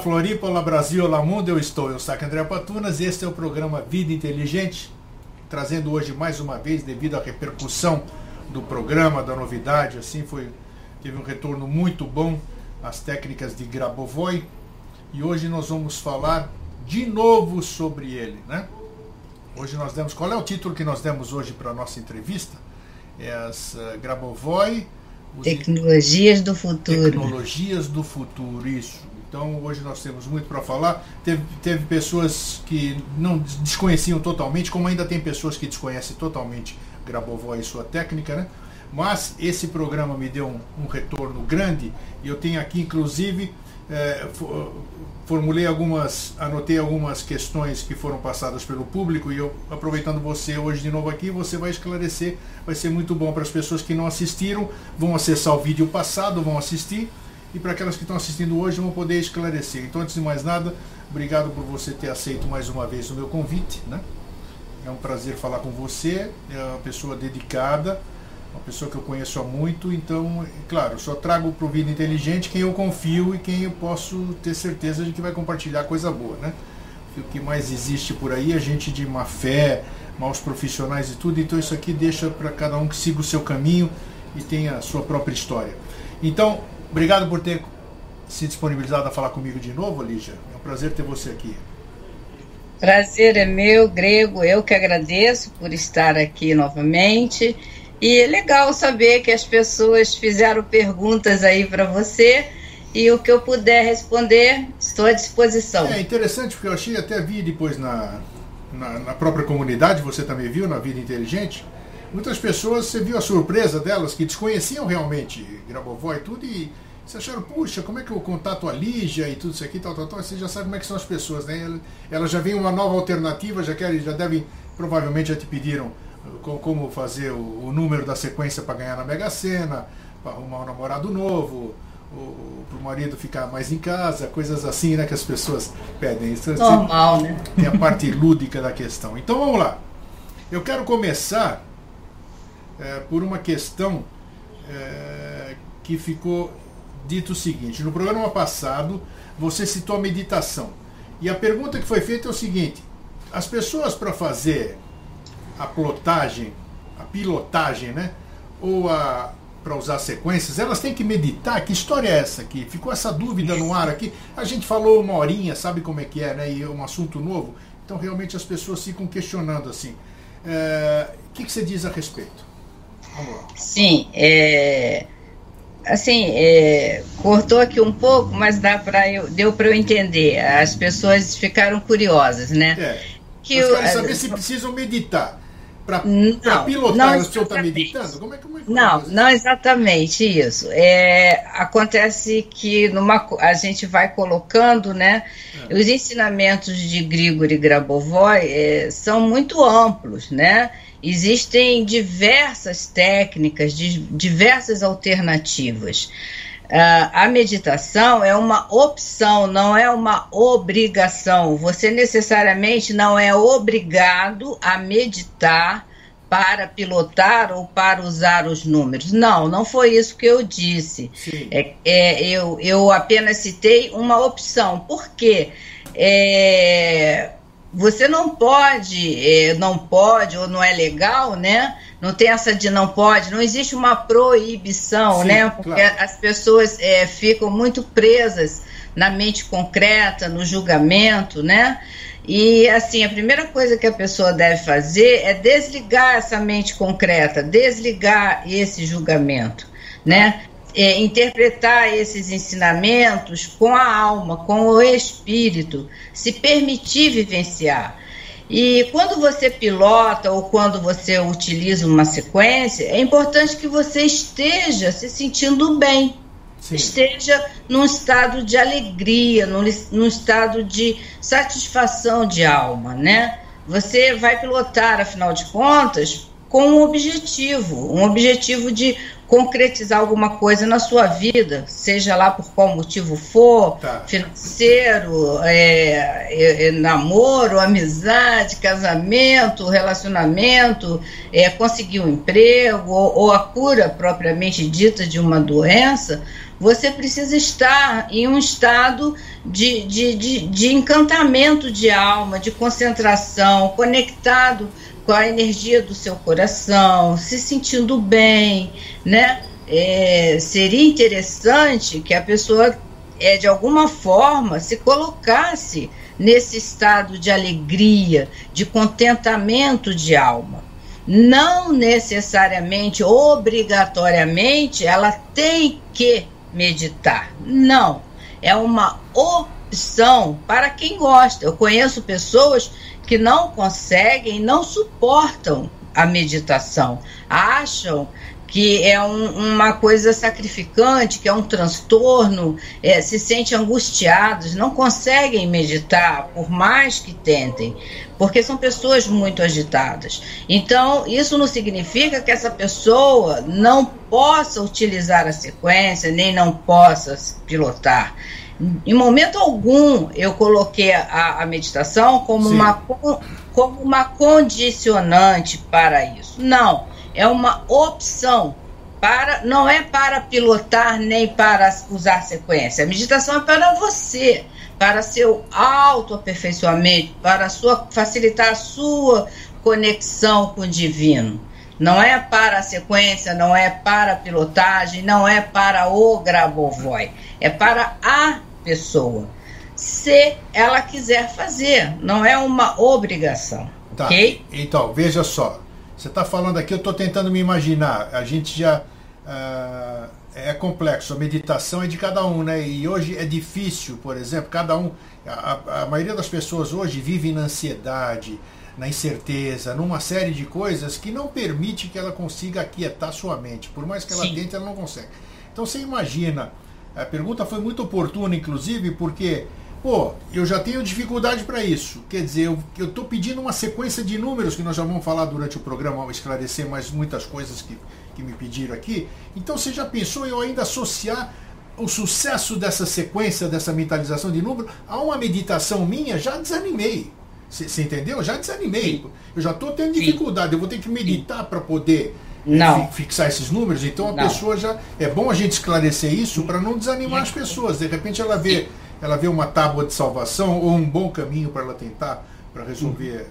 Floripa, olá Brasil, olá mundo, eu estou, eu sou André Patunas e este é o programa Vida Inteligente, trazendo hoje mais uma vez, devido à repercussão do programa, da novidade, assim, foi, teve um retorno muito bom, as técnicas de Grabovoi, e hoje nós vamos falar de novo sobre ele, né? Hoje nós demos, qual é o título que nós demos hoje para a nossa entrevista? É as uh, Grabovoi... Tecnologias do futuro. Tecnologias do futuro, isso. Então hoje nós temos muito para falar. Teve, teve pessoas que não desconheciam totalmente, como ainda tem pessoas que desconhecem totalmente Grabovoi e sua técnica, né? Mas esse programa me deu um, um retorno grande e eu tenho aqui, inclusive, é, formulei algumas, anotei algumas questões que foram passadas pelo público e eu, aproveitando você hoje de novo aqui, você vai esclarecer, vai ser muito bom para as pessoas que não assistiram, vão acessar o vídeo passado, vão assistir e para aquelas que estão assistindo hoje vão poder esclarecer. Então, antes de mais nada, obrigado por você ter aceito mais uma vez o meu convite. Né? É um prazer falar com você, é uma pessoa dedicada, uma pessoa que eu conheço há muito, então, claro, só trago para o Vida Inteligente quem eu confio e quem eu posso ter certeza de que vai compartilhar coisa boa, né? O que mais existe por aí é gente de má fé, maus profissionais e tudo, então isso aqui deixa para cada um que siga o seu caminho e tenha a sua própria história. Então, Obrigado por ter se disponibilizado a falar comigo de novo, Lígia. É um prazer ter você aqui. Prazer é meu, Grego. Eu que agradeço por estar aqui novamente. E é legal saber que as pessoas fizeram perguntas aí para você e o que eu puder responder, estou à disposição. É interessante porque eu achei, até vi depois na, na, na própria comunidade, você também viu na Vida Inteligente, muitas pessoas, você viu a surpresa delas, que desconheciam realmente Grabovoi e tudo, e você acharam, puxa, como é que eu contato a Lígia e tudo isso aqui, tal, tal, tal, você já sabe como é que são as pessoas, né? Elas já vem uma nova alternativa, já querem, já devem, provavelmente já te pediram uh, como fazer o, número da sequência para ganhar na Mega Sena, para arrumar um namorado novo, para o marido ficar mais em casa, coisas assim, né, que as pessoas pedem. Isso, assim, Normal, né? Tem a parte lúdica da questão. Então vamos lá. Eu quero começar é, por uma questão é, que ficou dito o seguinte: no programa passado você citou a meditação. E a pergunta que foi feita é o seguinte: as pessoas para fazer a plotagem, a pilotagem, né? Ou a para usar sequências, elas têm que meditar. Que história é essa aqui? Ficou essa dúvida no ar aqui. A gente falou uma horinha, sabe como é que é, né? E é um assunto novo. Então realmente as pessoas ficam questionando assim. É, o que, que você diz a respeito? Sim, é, assim, é, cortou aqui um pouco, mas dá para eu, deu para eu entender. As pessoas ficaram curiosas, né? É. Que eu, querem saber se precisam meditar. Para pilotar, não o senhor está meditando? Como é, como é, como é não, não exatamente isso. É, acontece que numa, a gente vai colocando, né? É. Os ensinamentos de Grigori Grabovoi é, são muito amplos, né? Existem diversas técnicas, diversas alternativas. Uh, a meditação é uma opção, não é uma obrigação. Você necessariamente não é obrigado a meditar para pilotar ou para usar os números. Não, não foi isso que eu disse. É, é, eu, eu apenas citei uma opção. Por quê? É, você não pode, é, não pode ou não é legal, né? Não tem essa de não pode, não existe uma proibição, Sim, né? Porque claro. as pessoas é, ficam muito presas na mente concreta, no julgamento, né? E assim, a primeira coisa que a pessoa deve fazer é desligar essa mente concreta, desligar esse julgamento, né? É, interpretar esses ensinamentos com a alma, com o espírito, se permitir vivenciar. E quando você pilota ou quando você utiliza uma sequência, é importante que você esteja se sentindo bem, Sim. esteja num estado de alegria, num, num estado de satisfação de alma, né? Você vai pilotar, afinal de contas, com um objetivo, um objetivo de concretizar alguma coisa na sua vida, seja lá por qual motivo for, tá. financeiro, é, é, é, namoro, amizade, casamento, relacionamento, é, conseguir um emprego ou, ou a cura propriamente dita de uma doença, você precisa estar em um estado de, de, de, de encantamento de alma, de concentração, conectado com a energia do seu coração, se sentindo bem, né? É, seria interessante que a pessoa, é, de alguma forma, se colocasse nesse estado de alegria, de contentamento de alma. Não necessariamente, obrigatoriamente, ela tem que meditar. Não. É uma opção para quem gosta. Eu conheço pessoas que não conseguem, não suportam a meditação, acham que é um, uma coisa sacrificante, que é um transtorno, é, se sentem angustiados, não conseguem meditar, por mais que tentem, porque são pessoas muito agitadas. Então, isso não significa que essa pessoa não possa utilizar a sequência, nem não possa pilotar. Em momento algum eu coloquei a, a meditação como uma, como uma condicionante para isso. Não é uma opção para não é para pilotar nem para usar sequência. A meditação é para você, para seu autoaperfeiçoamento, para sua, facilitar a sua conexão com o divino. Não é para a sequência, não é para a pilotagem, não é para o Grabovoi, é para a pessoa. Se ela quiser fazer, não é uma obrigação. Tá. Ok? Então, veja só. Você está falando aqui, eu estou tentando me imaginar. A gente já. Uh, é complexo, a meditação é de cada um, né? E hoje é difícil, por exemplo, cada um. A, a maioria das pessoas hoje vive na ansiedade, na incerteza, numa série de coisas que não permite que ela consiga aquietar sua mente. Por mais que ela Sim. tente, ela não consegue. Então você imagina. A pergunta foi muito oportuna, inclusive, porque Pô, eu já tenho dificuldade para isso. Quer dizer, eu estou pedindo uma sequência de números que nós já vamos falar durante o programa, esclarecer mais muitas coisas que, que me pediram aqui. Então você já pensou em eu ainda associar o sucesso dessa sequência, dessa mentalização de número, a uma meditação minha? Já desanimei. Você entendeu? Já desanimei. Eu já estou tendo dificuldade. Eu vou ter que meditar para poder não. fixar esses números. Então a não. pessoa já. É bom a gente esclarecer isso para não desanimar as pessoas. De repente ela vê. Ela vê uma tábua de salvação ou um bom caminho para ela tentar para resolver,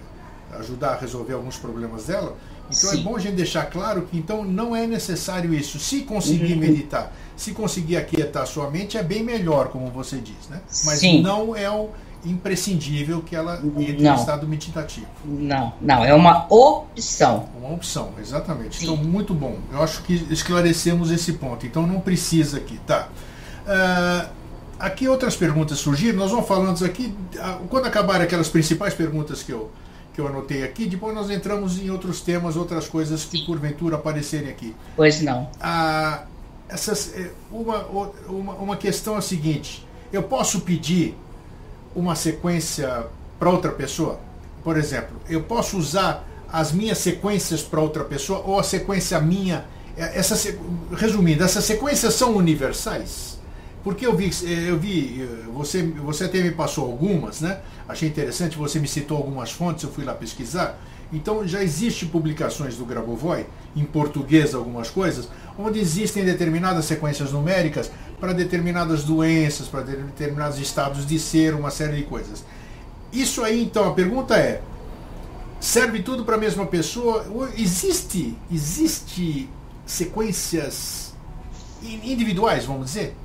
ajudar a resolver alguns problemas dela. Então é Sim. é bom a gente deixar claro que então não é necessário isso. Se conseguir uhum. meditar, se conseguir aquietar a sua mente, é bem melhor, como você diz, né? Mas Sim. não é o imprescindível que ela entre não. no estado meditativo. Não, não, é uma opção. Uma opção, exatamente. Sim. Então, muito bom. Eu acho que esclarecemos esse ponto. Então, não precisa aqui, tá? Uh, Aqui outras perguntas surgiram, nós vamos falando aqui, quando acabar aquelas principais perguntas que eu, que eu anotei aqui, depois nós entramos em outros temas, outras coisas que porventura aparecerem aqui. Pois não. Ah, essas, é, uma, uma, uma questão é a seguinte: eu posso pedir uma sequência para outra pessoa? Por exemplo, eu posso usar as minhas sequências para outra pessoa ou a sequência minha? É, essa, resumindo, essas sequências são universais? Porque eu vi, eu vi você, você até me passou algumas, né? Achei interessante, você me citou algumas fontes, eu fui lá pesquisar. Então já existe publicações do Grabovoi, em português algumas coisas, onde existem determinadas sequências numéricas para determinadas doenças, para determinados estados de ser, uma série de coisas. Isso aí, então, a pergunta é: serve tudo para a mesma pessoa? Existe, existe sequências individuais, vamos dizer?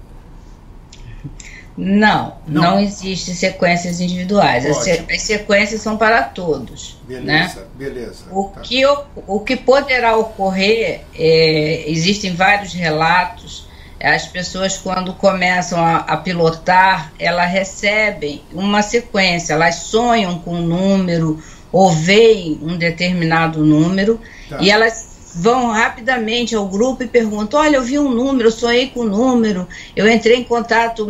Não, não, não existe sequências individuais. As, as, sequências são para todos. Beleza, né? beleza. O, tá. que, o que poderá ocorrer, é, existem vários relatos. As pessoas, quando começam a, a, pilotar, elas recebem uma sequência, elas sonham com um número ou veem um determinado número tá. e elas vão rapidamente ao grupo e perguntam: Olha, eu vi um número, eu sonhei com um número, eu entrei em contato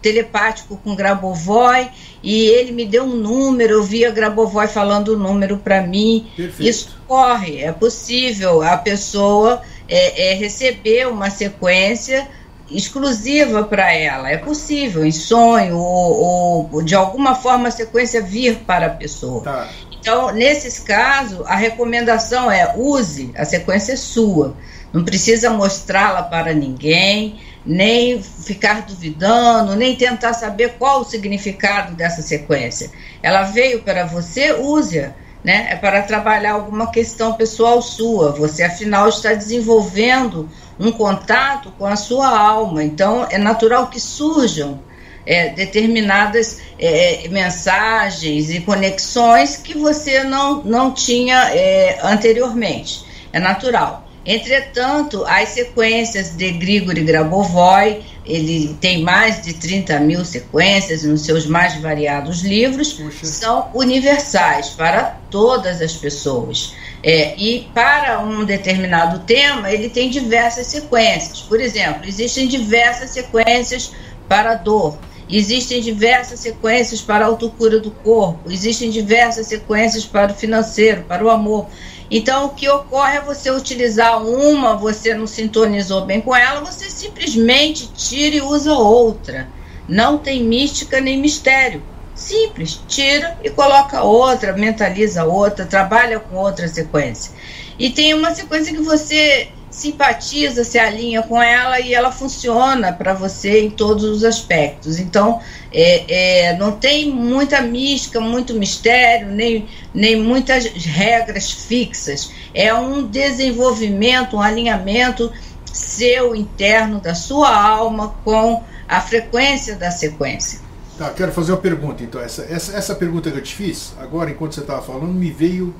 telepático com Grabovoi e ele me deu um número, eu vi a Grabovoi falando o um número para mim. Perfeito. Isso corre, é possível a pessoa é, é receber uma sequência exclusiva para ela. É possível, em sonho, ou, ou, de alguma forma a sequência vir para a pessoa. Tá. Então, nesses casos, a recomendação é use, a sequência é sua. Não precisa mostrá-la para ninguém, nem ficar duvidando, nem tentar saber qual o significado dessa sequência. Ela veio para você, use-a. Né? É para trabalhar alguma questão pessoal sua. Você, afinal, está desenvolvendo um contato com a sua alma. Então, é natural que surjam é, determinadas é, mensagens e conexões que você não, não tinha é, anteriormente. É natural. Entretanto, as sequências de Grigori Grabovoi, ele tem mais de 30 mil sequências nos seus mais variados livros, Puxa. são universais para todas as pessoas. É, e para um determinado tema, ele tem diversas sequências. Por exemplo, existem diversas sequências para dor, existem diversas sequências para a autocura do corpo, existem diversas sequências para o financeiro, para o amor. Então, o que ocorre é você utilizar uma, você não sintonizou bem com ela, você simplesmente tira e usa outra. Não tem mística nem mistério. Simples, tira e coloca outra, mentaliza outra, trabalha com outra sequência. E tem uma sequência que você simpatiza, se alinha com ela e ela funciona para você em todos os aspectos. Então, é, é, não tem muita mística, muito mistério, nem, nem muitas regras fixas. É um desenvolvimento, um alinhamento seu interno, da sua alma, com a frequência da sequência. Tá, quero fazer uma pergunta, então. Essa, essa, essa pergunta que eu te fiz, agora, enquanto você estava falando, me veio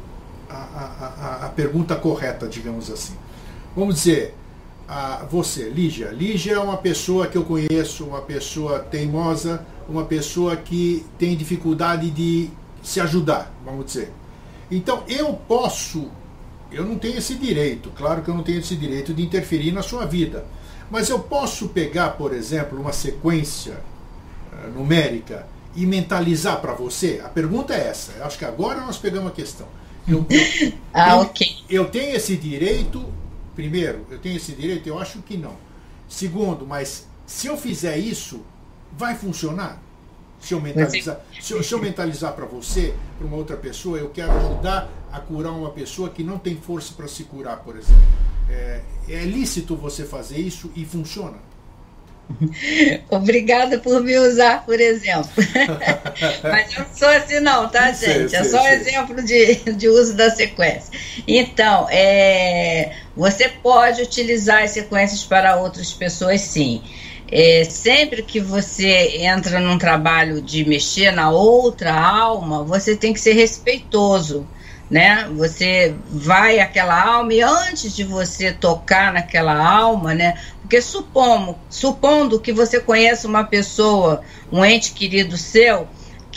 a, a, a, a pergunta correta, digamos assim. Vamos dizer, a você, Lígia. Lígia é uma pessoa que eu conheço, uma pessoa teimosa, uma pessoa que tem dificuldade de se ajudar, vamos dizer. Então eu posso, eu não tenho esse direito, claro que eu não tenho esse direito de interferir na sua vida, mas eu posso pegar, por exemplo, uma sequência uh, numérica e mentalizar para você? A pergunta é essa. Eu acho que agora nós pegamos a questão. Eu, eu, ah, eu, ok. Eu tenho esse direito Primeiro, eu tenho esse direito? Eu acho que não. Segundo, mas se eu fizer isso, vai funcionar? Se eu mentalizar, se eu, se eu mentalizar para você, para uma outra pessoa, eu quero ajudar a curar uma pessoa que não tem força para se curar, por exemplo. É, é lícito você fazer isso e funciona? Obrigada por me usar, por exemplo. Mas eu não sou assim, não, tá, gente? é só um exemplo de, de uso da sequência. Então, é, você pode utilizar as sequências para outras pessoas, sim. É, sempre que você entra num trabalho de mexer na outra alma, você tem que ser respeitoso né? Você vai àquela alma e antes de você tocar naquela alma, né? Porque supondo, supondo que você conheça uma pessoa, um ente querido seu,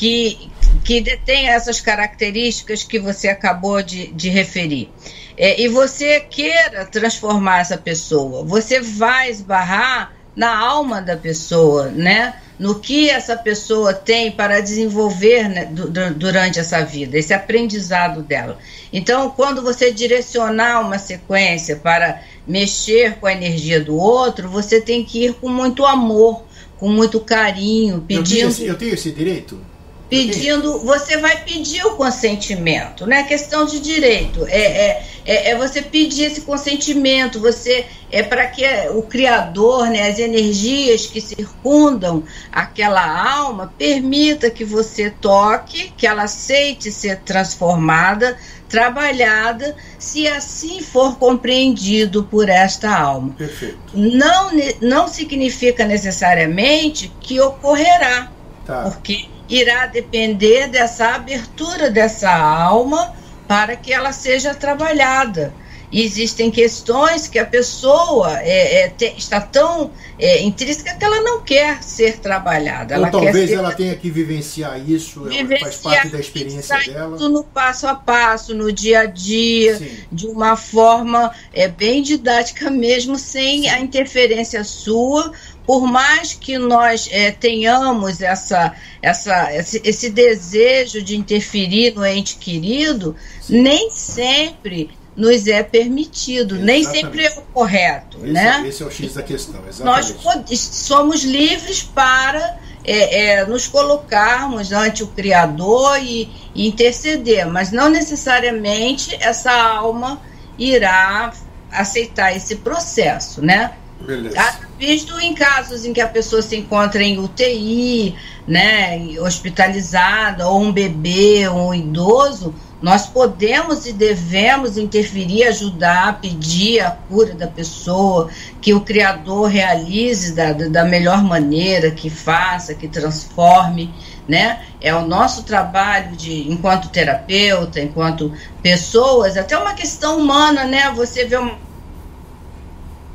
que, que detém essas características que você acabou de, de referir. É, e você queira transformar essa pessoa, você vai esbarrar na alma da pessoa, né? no que essa pessoa tem para desenvolver né, durante essa vida, esse aprendizado dela. Então, quando você direcionar uma sequência para mexer com a energia do outro, você tem que ir com muito amor, com muito carinho, pedindo. Eu tenho esse, eu tenho esse direito? Pedindo, você vai pedir o consentimento, não é questão de direito, é, é, é, é você pedir esse consentimento, você é para que o Criador, né, as energias que circundam aquela alma, permita que você toque, que ela aceite ser transformada, trabalhada, se assim for compreendido por esta alma. Perfeito. Não, não significa necessariamente que ocorrerá, tá. porque irá depender dessa abertura dessa alma para que ela seja trabalhada. E existem questões que a pessoa é, é, te, está tão é, intrínseca que ela não quer ser trabalhada. Ou ela talvez ser, ela tenha que vivenciar isso, vivenciar, faz parte da experiência dela. no passo a passo, no dia a dia, Sim. de uma forma é, bem didática mesmo, sem Sim. a interferência sua, por mais que nós é, tenhamos essa, essa, esse, esse, desejo de interferir no ente querido, Sim. nem sempre nos é permitido, exatamente. nem sempre é o correto. Esse, né? esse é o X da questão. Exatamente. Nós somos livres para é, é, nos colocarmos ante o Criador e, e interceder, mas não necessariamente essa alma irá aceitar esse processo, né? Beleza visto em casos em que a pessoa se encontra em UTI, né, hospitalizada, ou um bebê, ou um idoso, nós podemos e devemos interferir, ajudar, pedir a cura da pessoa, que o Criador realize da, da melhor maneira, que faça, que transforme, né? É o nosso trabalho de, enquanto terapeuta, enquanto pessoas, até uma questão humana, né? Você vê uma.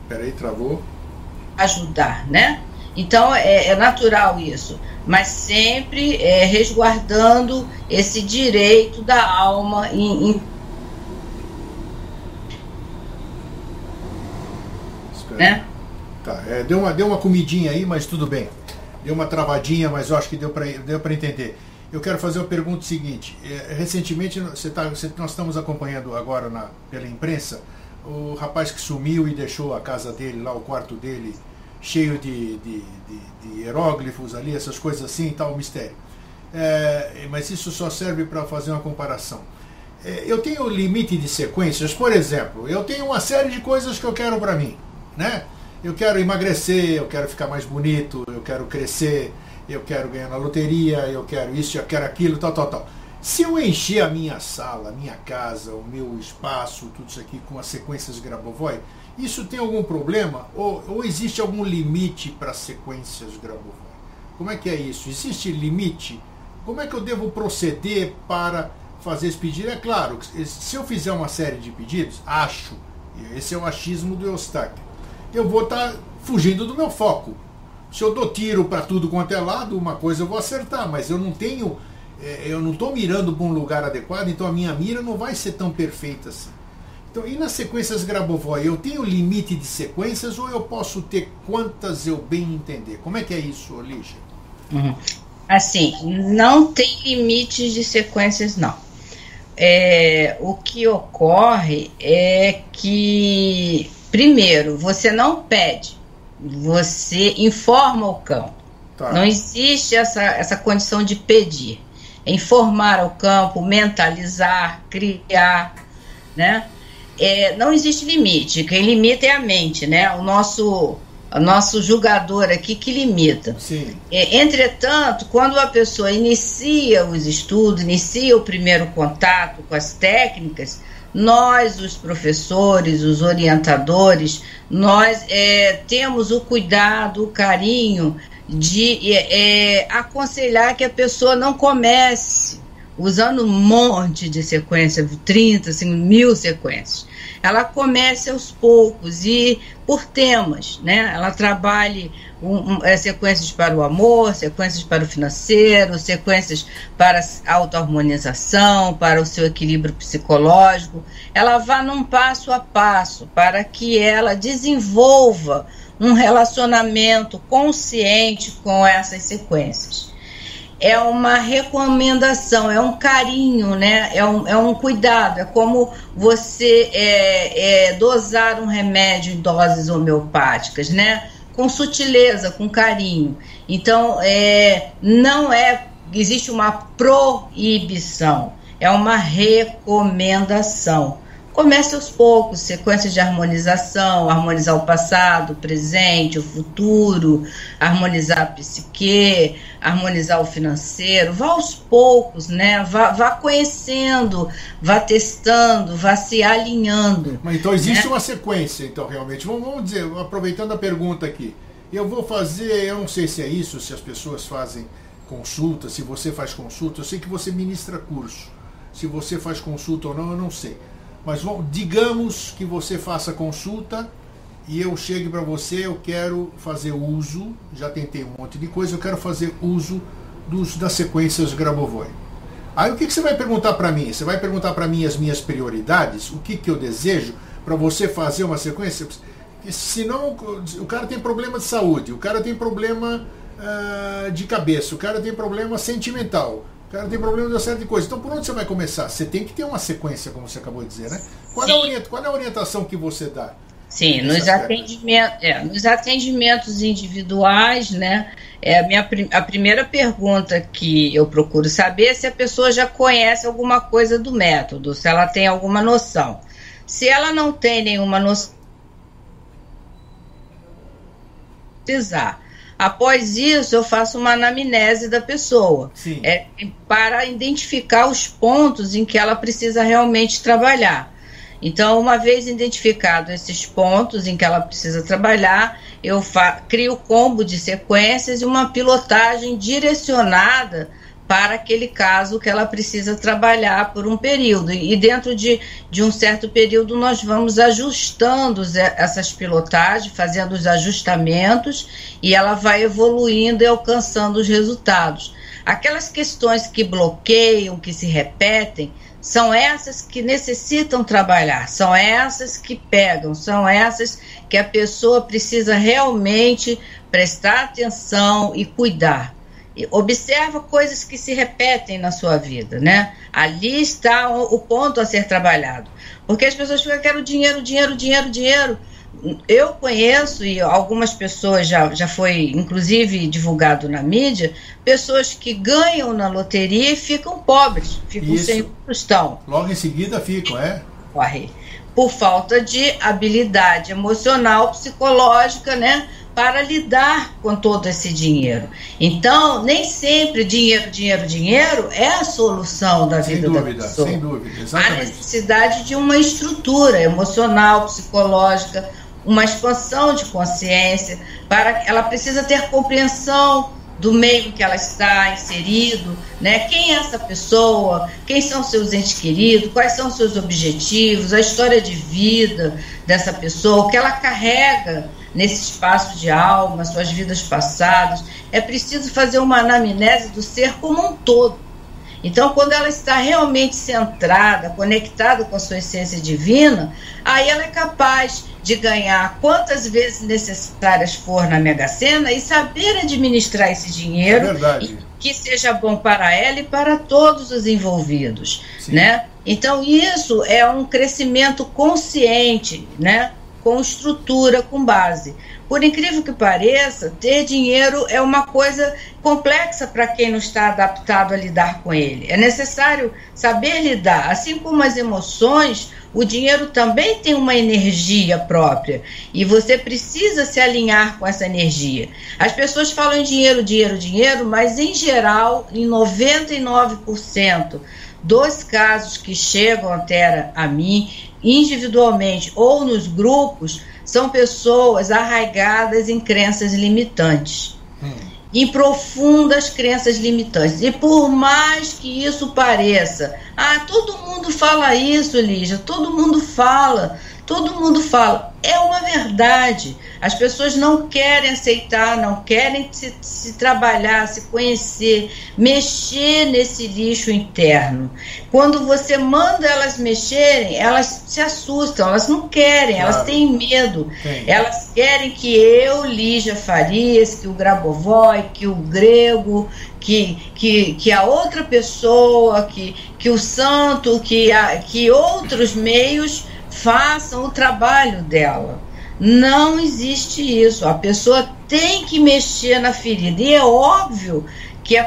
Peraí, travou. Ajudar, né? Então é, é natural isso mas sempre é, resguardando esse direito da alma em, em né? Tá, é, deu, uma, deu uma comidinha aí, mas tudo bem. Deu uma travadinha, mas eu acho que deu para deu entender. Eu quero fazer uma pergunta seguinte. É, recentemente, você tá, você, nós estamos acompanhando agora na, pela imprensa o rapaz que sumiu e deixou a casa dele, lá o quarto dele, cheio de, de, de, de hieróglifos ali, essas coisas assim e tal, mistério. É, mas isso só serve para fazer uma comparação. É, eu tenho limite de sequências, por exemplo, eu tenho uma série de coisas que eu quero para mim, né? Eu quero emagrecer, eu quero ficar mais bonito, eu quero crescer, eu quero ganhar na loteria, eu quero isso, eu quero aquilo, tal, tal, tal. Se eu encher a minha sala, a minha casa, o meu espaço, tudo isso aqui com as sequências Grabovoi, isso tem algum problema? Ou, ou existe algum limite para sequências Grabovoi? Como é que é isso? Existe limite? Como é que eu devo proceder para fazer esse pedido? É claro, se eu fizer uma série de pedidos, acho, esse é o achismo do Eustáquio, eu vou estar tá fugindo do meu foco. Se eu dou tiro para tudo quanto é lado, uma coisa eu vou acertar, mas eu não tenho, é, eu não estou mirando para um lugar adequado, então a minha mira não vai ser tão perfeita assim. Então, e nas sequências Grabovoi, eu tenho limite de sequências ou eu posso ter quantas eu bem entender? Como é que é isso, Lígia? Uhum. Assim, não tem limites de sequências, não. É, o que ocorre é que, primeiro, você não pede, você informa o campo. Tá. Não existe essa, essa condição de pedir. É informar ao campo, mentalizar, criar, né? É, não existe limite. Quem limita é a mente, né? O nosso, o nosso julgador aqui que limita. É, entretanto, quando a pessoa inicia os estudos, inicia o primeiro contato com as técnicas, nós, os professores, os orientadores, nós é, temos o cuidado, o carinho de é, é aconselhar que a pessoa não comece usando um monte de sequência, 30, assim, mil sequências. Ela comece aos poucos e por temas, né? Ela trabalhe um, um, é, sequências para o amor, sequências para o financeiro, sequências para a autoharmonização, para o seu equilíbrio psicológico. Ela vá num passo a passo para que ela desenvolva um relacionamento consciente com essas sequências é uma recomendação, é um carinho, né? É um, é um cuidado, é como você é, é, dosar um remédio em doses homeopáticas, né? Com sutileza, com carinho. Então, é, não é. Existe uma proibição, é uma recomendação. Comece aos poucos, sequências de harmonização, harmonizar o passado, o presente, o futuro, harmonizar a psique, harmonizar o financeiro. Vá aos poucos, né? Vá, vá conhecendo, vá testando, vá se alinhando. Mas então existe né? uma sequência, então, realmente. Vamos, vamos dizer, aproveitando a pergunta aqui. Eu vou fazer, eu não sei se é isso, se as pessoas fazem consulta, se você faz consulta, eu sei que você ministra curso. Se você faz consulta ou não, eu não sei. Mas digamos que você faça consulta e eu chegue para você, eu quero fazer uso, já tentei um monte de coisa, eu quero fazer uso dos, das sequências Grabovoi. Aí o que, que você vai perguntar para mim? Você vai perguntar para mim as minhas prioridades, o que, que eu desejo para você fazer uma sequência? Senão o cara tem problema de saúde, o cara tem problema uh, de cabeça, o cara tem problema sentimental, o cara tem problema de uma série de coisas. Então, por onde você vai começar? Você tem que ter uma sequência, como você acabou de dizer, né? Qual, é a, qual é a orientação que você dá? Sim, nos, atendimento, é, nos atendimentos individuais, né? É a, minha, a primeira pergunta que eu procuro saber é se a pessoa já conhece alguma coisa do método, se ela tem alguma noção. Se ela não tem nenhuma noção, precisar. Após isso, eu faço uma anamnese da pessoa, é, para identificar os pontos em que ela precisa realmente trabalhar. Então, uma vez identificados esses pontos em que ela precisa trabalhar, eu crio combo de sequências e uma pilotagem direcionada para aquele caso que ela precisa trabalhar por um período. E dentro de, de um certo período, nós vamos ajustando essas pilotagens, fazendo os ajustamentos, e ela vai evoluindo e alcançando os resultados. Aquelas questões que bloqueiam, que se repetem, são essas que necessitam trabalhar, são essas que pegam, são essas que a pessoa precisa realmente prestar atenção e cuidar. Observa coisas que se repetem na sua vida, né? Ali está o, ponto a ser trabalhado. Porque as pessoas ficam, quero dinheiro, dinheiro, dinheiro, dinheiro eu conheço e algumas pessoas já, já foi inclusive divulgado na mídia, pessoas que ganham na loteria e ficam pobres, ficam Isso. sem tostão. Logo em seguida ficam, é? Corre. Por falta de habilidade emocional, psicológica, né? Para lidar com todo esse dinheiro. Então, nem sempre dinheiro, dinheiro, dinheiro é a solução da sem vida dúvida, da pessoa. Sem dúvida, exatamente. Há necessidade de uma estrutura emocional, psicológica, uma expansão de consciência, para ela precisa ter compreensão do meio que ela está inserido, né? Quem é essa pessoa? Quem são seus entes queridos? Quais são seus objetivos? A história de vida dessa pessoa, o que ela carrega nesse espaço de alma, suas vidas passadas. É preciso fazer uma anamnese do ser como um todo. Então, quando ela está realmente centrada, conectada com a sua essência divina, aí ela é capaz de ganhar quantas vezes necessárias for na Mega Sena e saber administrar esse dinheiro é que seja bom para ela e para todos os envolvidos, né? Então isso é um crescimento consciente, né? Com estrutura, com base. Por incrível que pareça, ter dinheiro é uma coisa complexa para quem não está adaptado a lidar com ele. É necessário saber lidar, assim como as emoções o dinheiro também tem uma energia própria e você precisa se alinhar com essa energia. As pessoas falam em dinheiro, dinheiro, dinheiro, mas em geral, em 99% dos casos que chegam até a mim, individualmente ou nos grupos, são pessoas arraigadas em crenças limitantes. Hum em profundas crenças limitantes. E por mais que isso pareça, ah, todo mundo fala isso, Lígia, todo mundo fala, todo mundo fala. É uma verdade. As pessoas não querem aceitar, não querem se, se, trabalhar, se conhecer, mexer nesse lixo interno. Quando você manda elas mexerem, elas se assustam, elas não querem, claro. elas têm medo. Sim. Elas querem que eu, Lígia Farias, que o Grabovoi, que o Grego, que, que, que a outra pessoa, que, que o santo, que, a, que outros meios façam o trabalho dela. Não existe isso. A pessoa tem que mexer na ferida. E é óbvio que é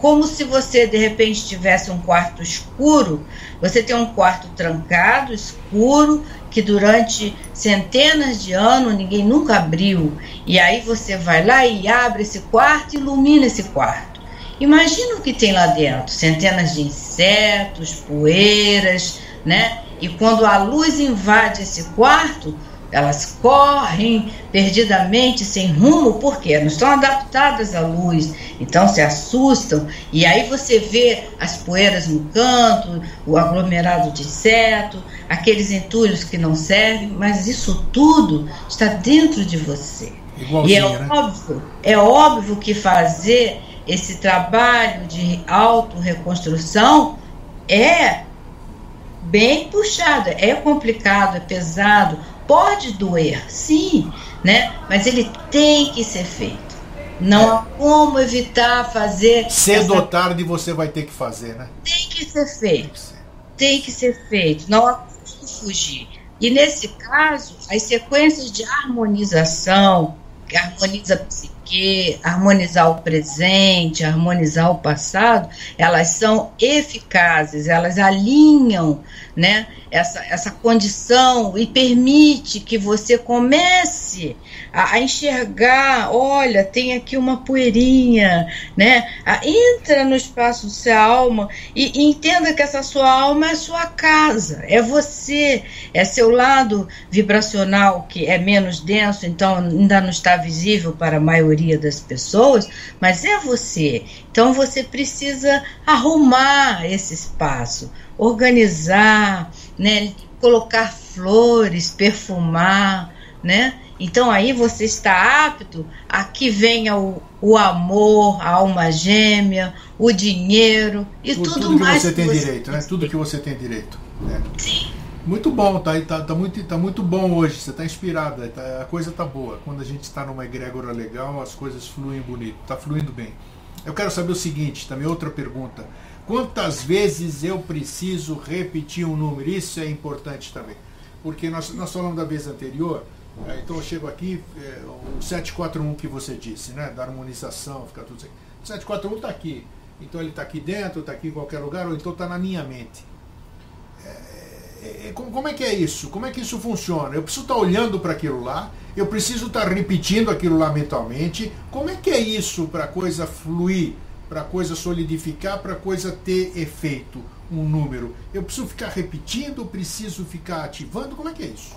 como se você de repente tivesse um quarto escuro, você tem um quarto trancado, escuro, que durante centenas de anos ninguém nunca abriu. E aí você vai lá e abre esse quarto e ilumina esse quarto. Imagina o que tem lá dentro: centenas de insetos, poeiras, né? E quando a luz invade esse quarto, elas correm perdidamente, sem rumo, porque não estão adaptadas à luz, então se assustam. E aí você vê as poeiras no canto, o aglomerado de inseto, aqueles entulhos que não servem, mas isso tudo está dentro de você. e é né? óbvio, é óbvio que fazer esse trabalho de autorreconstrução é bem puxado, é complicado, é pesado, pode doer, sim, né? Mas ele tem que ser feito. Não há como evitar fazer. Cedo essa... ou tarde você vai ter que fazer, né? Tem que ser feito. Tem que ser feito. Não há como fugir. E nesse caso, as sequências de harmonização, que harmoniza psique, porque harmonizar o presente, harmonizar o passado, elas são eficazes, elas alinham né, essa, essa condição e permite que você comece a, a, enxergar, olha, tem aqui uma poeirinha, né? A, entra no espaço da sua alma e, e, entenda que essa sua alma é sua casa, é você, é seu lado vibracional que é menos denso, então ainda não está visível para a maioria das pessoas, mas é você. Então você precisa arrumar esse espaço, organizar, né? Colocar flores, perfumar, né? Então aí você está apto a que venha o, o amor, a alma gêmea, o dinheiro e tudo, tudo que mais. Você que tem você direito, né? Tudo que você tem direito. Né? Sim. Muito bom, tá, tá, tá, muito, tá muito bom hoje, você está inspirada, tá, a coisa tá boa. Quando a gente está numa egrégora legal, as coisas fluem bonito, tá fluindo bem. Eu quero saber o seguinte, também outra pergunta. Quantas vezes eu preciso repetir um número? Isso é importante também. Porque nós, nós falamos da vez anterior, é, então eu chego aqui, é, o 741 que você disse, né? Da harmonização, fica tudo assim. O 741 está aqui. Então ele está aqui dentro, está aqui em qualquer lugar, ou então está na minha mente. É como é que é isso? Como é que isso funciona? Eu preciso estar tá olhando para aquilo lá, eu preciso estar tá repetindo aquilo lá mentalmente. Como é que é isso para a coisa fluir, para a coisa solidificar, para a coisa ter efeito, um número? Eu preciso ficar repetindo, preciso ficar ativando? Como é que é isso?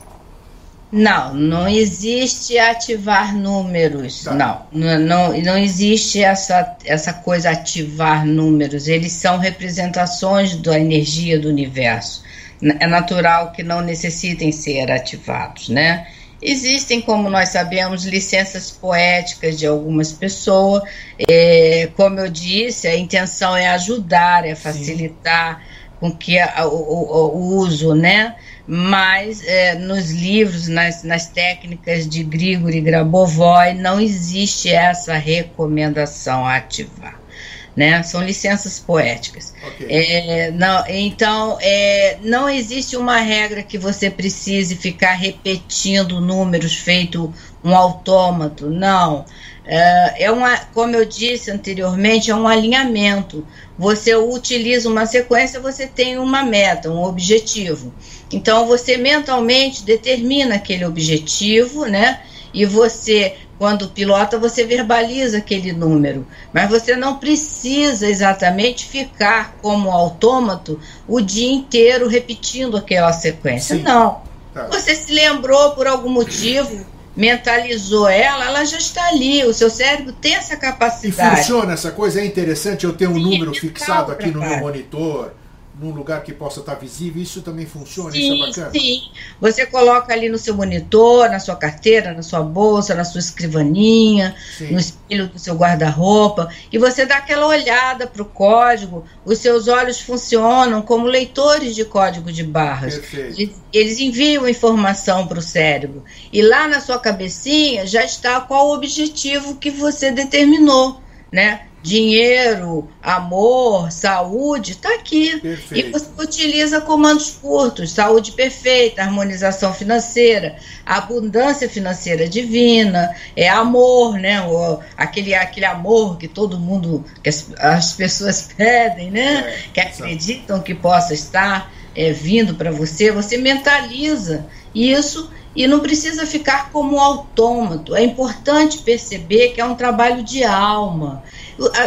Não, não existe ativar números. Tá. Não, não, não existe essa, essa coisa ativar números. Eles são representações da energia do universo. É natural que não necessitem ser ativados, né? Existem, como nós sabemos, licenças poéticas de algumas pessoas. É, como eu disse, a intenção é ajudar, é facilitar Sim. com que a, o, o, o uso, né? mas é, nos livros, nas, nas técnicas de Grigori Grabovoi, não existe essa recomendação a ativar. Né? São licenças poéticas. Okay. É, não, então, é, não existe uma regra que você precise ficar repetindo números feito um autômato, não. É, é uma, como eu disse anteriormente, é um alinhamento. Você utiliza uma sequência, você tem uma meta, um objetivo. Então você mentalmente determina aquele objetivo, né? E você, quando pilota, você verbaliza aquele número. Mas você não precisa exatamente ficar como autômato o dia inteiro repetindo aquela sequência. Sim. Não. Tá. Você se lembrou por algum motivo, mentalizou ela, ela já está ali. O seu cérebro tem essa capacidade. E funciona essa coisa? É interessante eu ter um Sim, número é fixado aqui no meu monitor num lugar que possa estar visível, isso também funciona, sim, isso é bacana? Sim, você coloca ali no seu monitor, na sua carteira, na sua bolsa, na sua escrivaninha, sim. no espelho do seu guarda-roupa, e você dá aquela olhada para o código, os seus olhos funcionam como leitores de código de barras. Eles, eles enviam informação para o cérebro, e lá na sua cabecinha já está qual o objetivo que você determinou, né? Dinheiro, amor, saúde, está aqui. Perfeito. E você utiliza comandos curtos, saúde perfeita, harmonização financeira, abundância financeira divina, é amor, né? O, aquele, aquele amor que todo mundo, que as, as pessoas pedem, né? É, que acreditam que possa estar é, vindo para você, você mentaliza isso e não precisa ficar como autômato. É importante perceber que é um trabalho de alma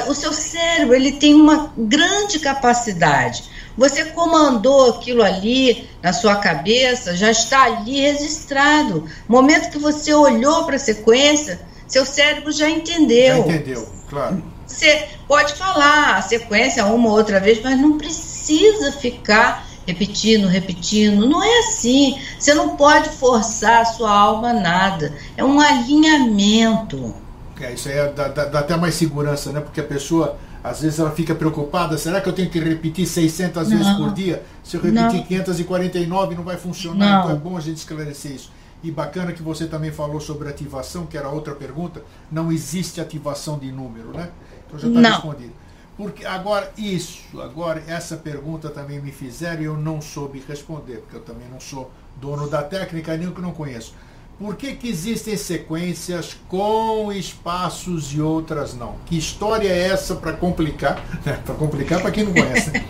o seu cérebro ele tem uma grande capacidade. Você comandou aquilo ali na sua cabeça, já está ali registrado. Momento que você olhou para a sequência, seu cérebro já entendeu. Já entendeu, claro. Você pode falar a sequência uma ou outra vez, mas não precisa ficar repetindo, repetindo. Não é assim. Você não pode forçar a sua alma a nada. É um alinhamento. É, isso aí é, dá, dá, dá, até mais segurança, né? Porque a pessoa, às vezes, ela fica preocupada: será que eu tenho que repetir 600 não. vezes por dia? Se eu repetir não. 549 não vai funcionar. Não. Então é bom a gente esclarecer isso. E bacana que você também falou sobre ativação, que era outra pergunta. Não existe ativação de número, né? Então já está respondido. Porque agora, isso, agora essa pergunta também me fizeram e eu não soube responder, porque eu também não sou dono da técnica, nem o que não conheço. Por que, que existem sequências com espaços e outras não? Que história é essa para complicar? Né? para complicar para quem não conhece. Né?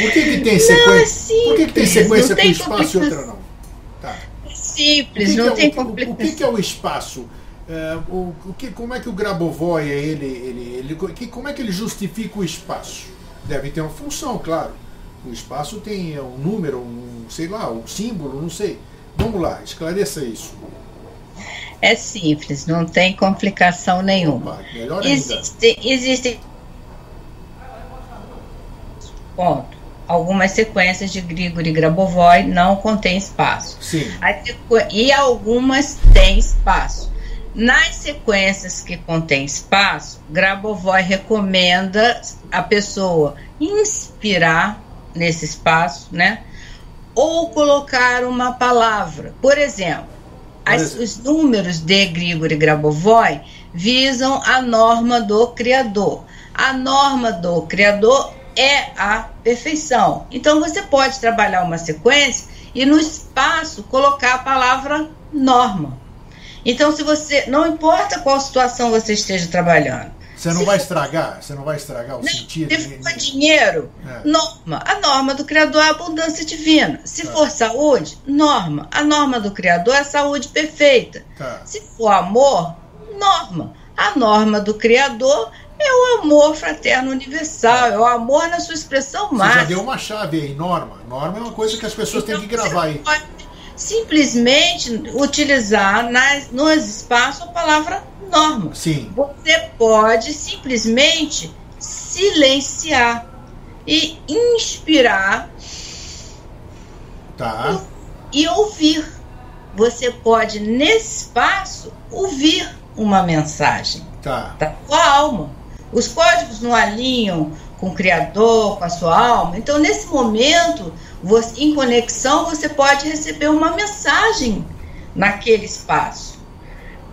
Por que, que tem sequência? Não, é Por que, que tem sequência com espaço e outra não? Tá. É simples, não é tem o, complicação. O, o que, é o espaço? É, o, o que, como é que o Grabovoi ele, ele, ele, que, como é que ele justifica o espaço? Deve ter uma função, claro. O espaço tem um número, um, sei lá, um símbolo, não sei. Vamos lá, esclareça isso. É simples, não tem complicação nenhuma. Opa, Existe, existem. Ponto. Algumas sequências de Grigori Grabovoi não contêm espaço. Sim. E algumas têm espaço. Nas sequências que contém espaço, Grabovoi recomenda a pessoa inspirar nesse espaço, né? Ou colocar uma palavra. Por exemplo, as, os números de Grigori Grabovoi visam a norma do Criador. A norma do Criador é a perfeição. Então você pode trabalhar uma sequência e no espaço colocar a palavra norma. Então, se você. Não importa qual situação você esteja trabalhando. Você não se vai estragar? Você não vai estragar o não, sentido? Se for dinheiro, é. norma. A norma do Criador é a abundância divina. Se tá. for saúde, norma. A norma do Criador é a saúde perfeita. Tá. Se for amor, norma. A norma do Criador é o amor fraterno universal, é o amor na sua expressão máxima. Você já deu uma chave aí, norma. Norma é uma coisa que as pessoas então, têm que gravar aí. Pode simplesmente utilizar nas, nos espaços a palavra norma. Sim. Você pode simplesmente silenciar e inspirar tá. e, e ouvir. Você pode, nesse espaço, ouvir uma mensagem. Tá. Da sua alma. Os códigos não alinham com o Criador, com a sua alma. Então, nesse momento, você, em conexão, você pode receber uma mensagem naquele espaço.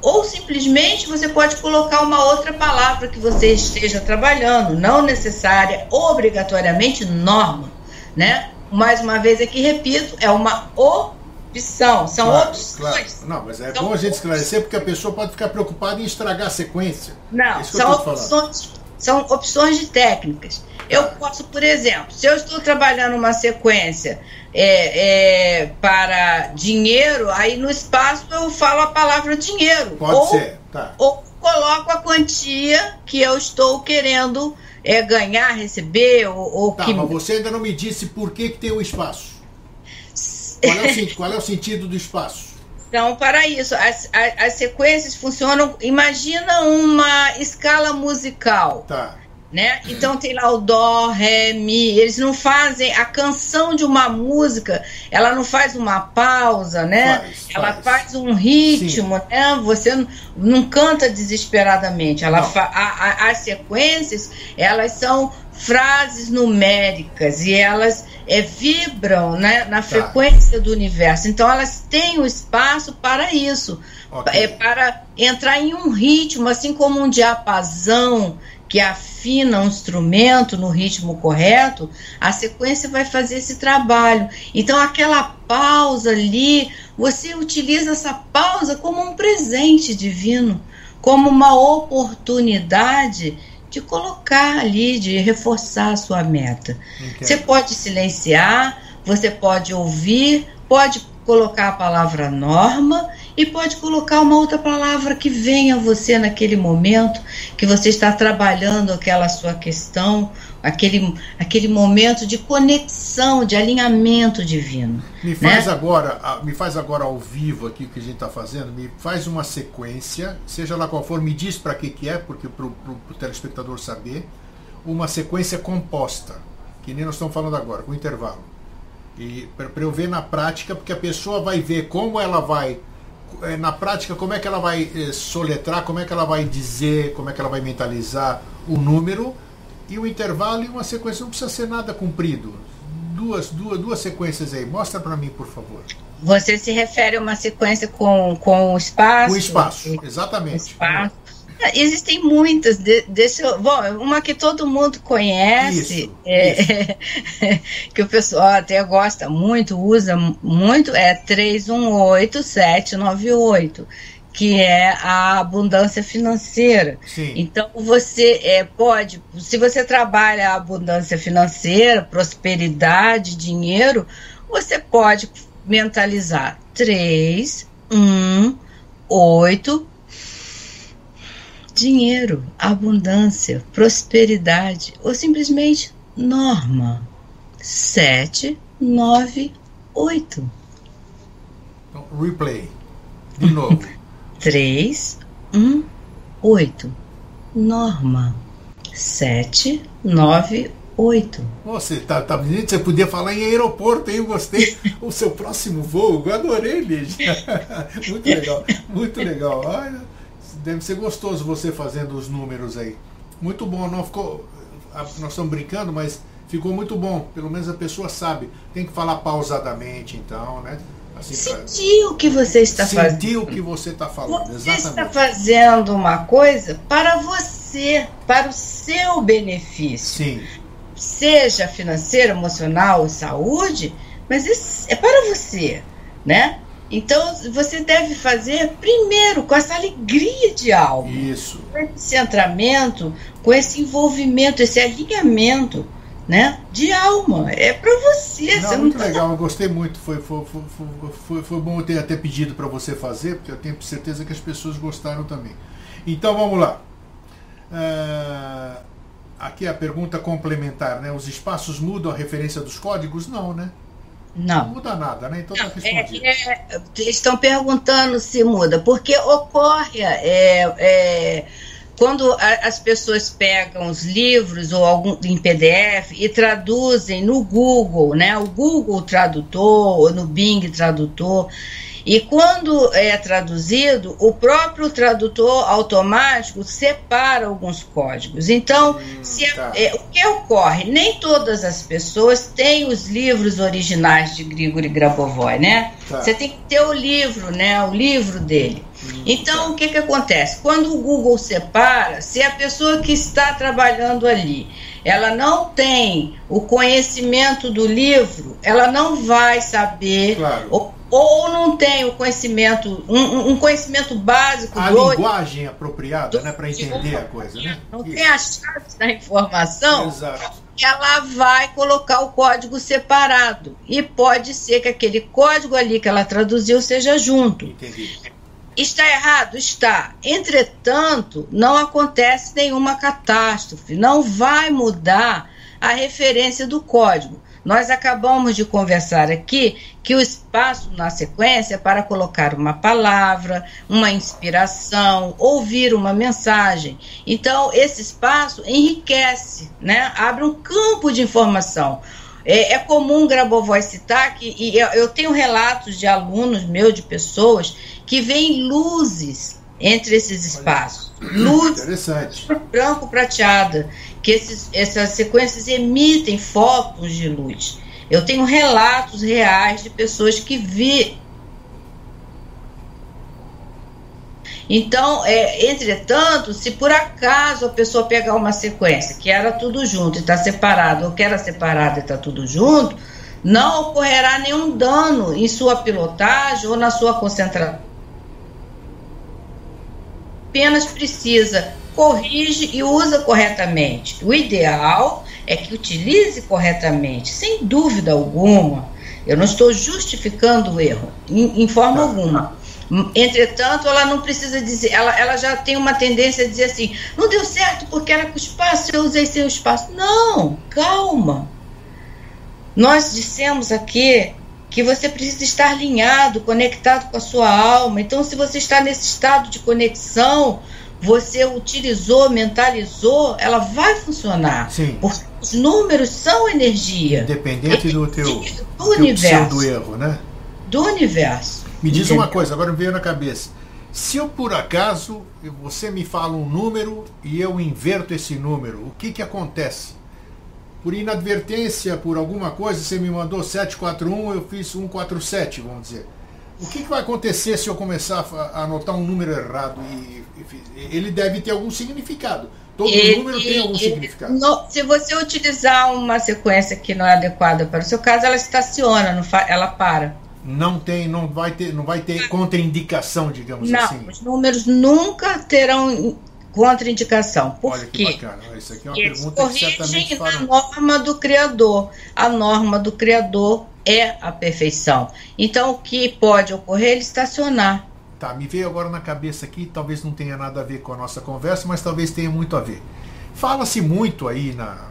Ou simplesmente você pode colocar uma outra palavra que você esteja trabalhando, não necessária, obrigatoriamente norma, né? Mais uma vez aqui repito, é uma opção, são claro, opções. Claro. Não, mas é são bom a gente esclarecer porque a pessoa pode ficar preocupada em estragar a sequência. Não, é são opções, são opções de técnicas. Eu posso, por exemplo, se eu estou trabalhando uma sequência é, é, para dinheiro, aí no espaço eu falo a palavra dinheiro. Pode ou, ser, tá. Ou coloco a quantia que eu estou querendo é, ganhar, receber, ou, ou tá, que... mas você ainda não me disse por que, que tem o espaço. Qual é o, qual é o sentido do espaço? Então, para isso, as, as, as sequências funcionam. Imagina uma escala musical. Tá né? Então tem lá o dó, ré, mi. Eles não fazem a canção de uma música, ela não faz uma pausa, né? Faz, ela faz. faz um ritmo, Sim. né? Você não, não, canta desesperadamente. Ela fa, a, a, as sequências, elas são frases numéricas e elas é, vibram né, na tá. frequência do universo. Então elas têm o espaço para isso, okay. é para entrar em um ritmo, assim como um diapasão que afina um instrumento no ritmo correto, a sequência vai fazer esse trabalho. Então, aquela pausa ali, você utiliza essa pausa como um presente divino, como uma oportunidade de colocar ali, de reforçar a sua meta. Entendo. Você pode silenciar, você pode ouvir, pode colocar a palavra norma e pode colocar uma outra palavra que venha a você naquele momento que você está trabalhando aquela sua questão, aquele, aquele momento de conexão, de alinhamento divino. Me né? faz né? agora, me faz agora ao vivo aqui o que a gente está fazendo, me faz uma sequência, seja lá qual for, me diz para que que é, porque para o telespectador saber, uma sequência composta, que nem nós estamos falando agora, com intervalo. E para eu ver na prática, porque a pessoa vai ver como ela vai é, na prática, como é que ela vai é, soletrar, como é que ela vai dizer, como é que ela vai mentalizar o número e o intervalo e uma sequência. Não precisa ser nada comprido. Duas, duas, duas sequências aí. Mostra para mim, por favor. Você se refere a uma sequência com, com o espaço? Com espaço, exatamente. Espaço. Existem muitas. De, deixa bom, uma que todo mundo conhece, isso, é, isso. que o pessoal até gosta muito, usa muito, é 318798 que é a abundância financeira. Sim. Então você é, pode, se você trabalha a abundância financeira, prosperidade, dinheiro, você pode mentalizar 3, 1, 8, dinheiro, abundância, prosperidade, ou simplesmente norma. 7, 9, 8. Então, replay. De novo. 3, 1, 8. Norma. 7, 9, 8. Você tá, tá você podia falar em aeroporto, hein? Eu gostei. o seu próximo voo, eu adorei, Lígia. muito legal, muito legal. Olha, deve ser gostoso você fazendo os números aí. Muito bom, não ficou. Nós estamos brincando, mas ficou muito bom. Pelo menos a pessoa sabe. Tem que falar pausadamente, então, né? Assim, sentir pra... o que você está sentir fazendo. Sentir o que você está falando, você exatamente. está fazendo uma coisa para você, para o seu benefício. Sim. Seja financeiro, emocional, saúde, mas é para você, né? Então você deve fazer primeiro com essa alegria de alma. Isso. Com esse centramento, com esse envolvimento, esse alinhamento né? De alma. É para você. Não, você muito tá... legal, eu gostei muito. Foi, foi, foi, foi, foi bom ter até pedido para você fazer, porque eu tenho certeza que as pessoas gostaram também. Então vamos lá. Uh, aqui a pergunta complementar, né? Os espaços mudam a referência dos códigos? Não, né? Não. Não muda nada, né? Então respondido. É, é, estão perguntando se muda, porque ocorre é, é quando a, as pessoas pegam os livros ou algum em PDF e traduzem no Google, né? O Google Tradutor ou no Bing Tradutor. E quando é traduzido, o próprio tradutor automático separa alguns códigos. Então, hum, se, tá. é, o que ocorre? Nem todas as pessoas têm os livros originais de Grigori Grabovoi, né? Tá. Você tem que ter o livro, né? O livro dele. Então, o que, que acontece? Quando o Google separa, se a pessoa que está trabalhando ali ela não tem o conhecimento do livro, ela não vai saber claro. ou, ou, não tem o conhecimento, um, um conhecimento básico a do, linguagem apropriada, né, para entender a coisa, né? Não Isso. tem a chave da informação. Exato. Ela vai colocar o código separado e pode ser que aquele código ali que ela traduziu seja junto. Entendi. Está errado? Está. Entretanto, não acontece nenhuma catástrofe, não vai mudar a referência do código. Nós acabamos de conversar aqui que o espaço na sequência para colocar uma palavra, uma inspiração, ouvir uma mensagem. Então, esse espaço enriquece, né? abre um campo de informação. É, é comum Grabovoi citar que, e eu, eu tenho relatos de alunos meus, de pessoas, que veem luzes entre esses espaços. Luz branco prateada, que esses, essas sequências emitem fótons de luz. Eu tenho relatos reais de pessoas que vi. Então, é, entretanto, se por acaso a pessoa pegar uma sequência que era tudo junto e está separado, ou que era separado e está tudo junto, não ocorrerá nenhum dano em sua pilotagem ou na sua concentração apenas precisa corrige e usa corretamente. O ideal é que utilize corretamente, sem dúvida alguma. Eu não estou justificando o erro, em, em forma alguma. Entretanto, ela não precisa dizer, ela, ela já tem uma tendência a dizer assim: não deu certo porque era com espaço, eu usei sem o espaço. Não, calma. Nós dissemos aqui que você precisa estar alinhado, conectado com a sua alma. Então, se você está nesse estado de conexão, você utilizou, mentalizou, ela vai funcionar. Sim. Porque os números são energia. Independente do teu do universo. do erro, né? Do universo. Me diz Entendeu? uma coisa, agora me veio na cabeça. Se eu por acaso você me fala um número e eu inverto esse número, o que que acontece? Por inadvertência, por alguma coisa, você me mandou 741, eu fiz 147, vamos dizer. O que, que, vai acontecer se eu começar a anotar um número errado? E, e ele deve ter algum significado. Todo ele, número tem algum ele, significado. No, se você utilizar uma sequência que não é adequada para o seu caso, ela estaciona, ela para. Não tem, não vai ter, não vai ter contraindicação, digamos não, assim. Os números nunca terão contraindicação. Por Olha quê? que bacana. Isso aqui é uma Eles pergunta que certamente farão... a norma do Criador. A norma do Criador é a perfeição. Então, o que pode ocorrer é ele estacionar. Tá, me veio agora na cabeça aqui, talvez não tenha nada a ver com a nossa conversa, mas talvez tenha muito a ver. Fala-se muito aí na,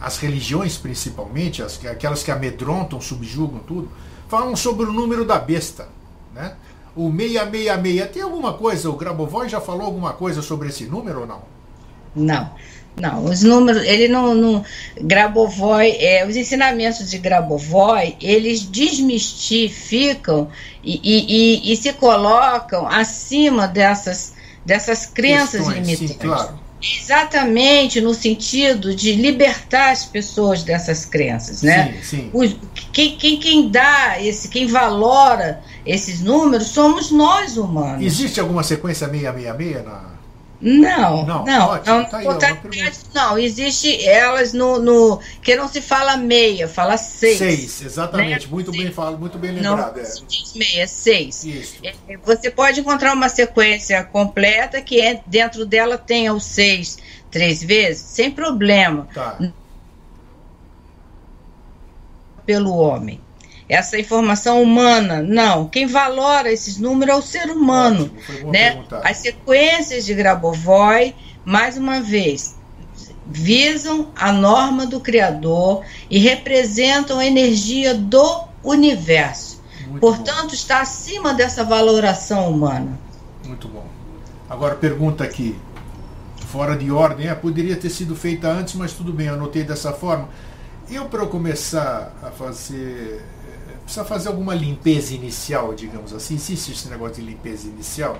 as religiões principalmente, as, aquelas que amedrontam, subjugam tudo, falam sobre o número da besta, né? O 666, tem alguma coisa, o Grabovoi já falou alguma coisa sobre esse número ou não? Não. Não, os números, ele não, não Grabovoi, é, os ensinamentos de Grabovoi, eles desmistificam e, e, e, e se colocam acima dessas, dessas crenças Questões, limitantes. Sim, claro. Exatamente no sentido de libertar as pessoas dessas crenças, né? Sim, sim. Os, quem, quem, quem dá esse, quem valora esses números somos nós humanos. Existe alguma sequência 666 na, não, não, não, ótimo, não, tá aí, não, existe elas no, no, que não se fala meia, fala seis. Seis, exatamente, né? muito seis. bem falo, muito bem lembrado. Não é. meia, seis. Isso. É, você pode encontrar uma sequência completa que é, dentro dela tenha o seis três vezes, sem problema. Tá. Pelo homem essa informação humana. Não, quem valora esses números é o ser humano. Ótimo, né? As sequências de Grabovoi, mais uma vez, visam a norma do Criador e representam a energia do universo. Muito Portanto, bom. está acima dessa valoração humana. Muito bom. Agora, pergunta aqui, fora de ordem, é, poderia ter sido feita antes, mas tudo bem, anotei dessa forma. Eu, para começar a fazer precisa fazer alguma limpeza inicial, digamos assim? Existe esse negócio de limpeza inicial?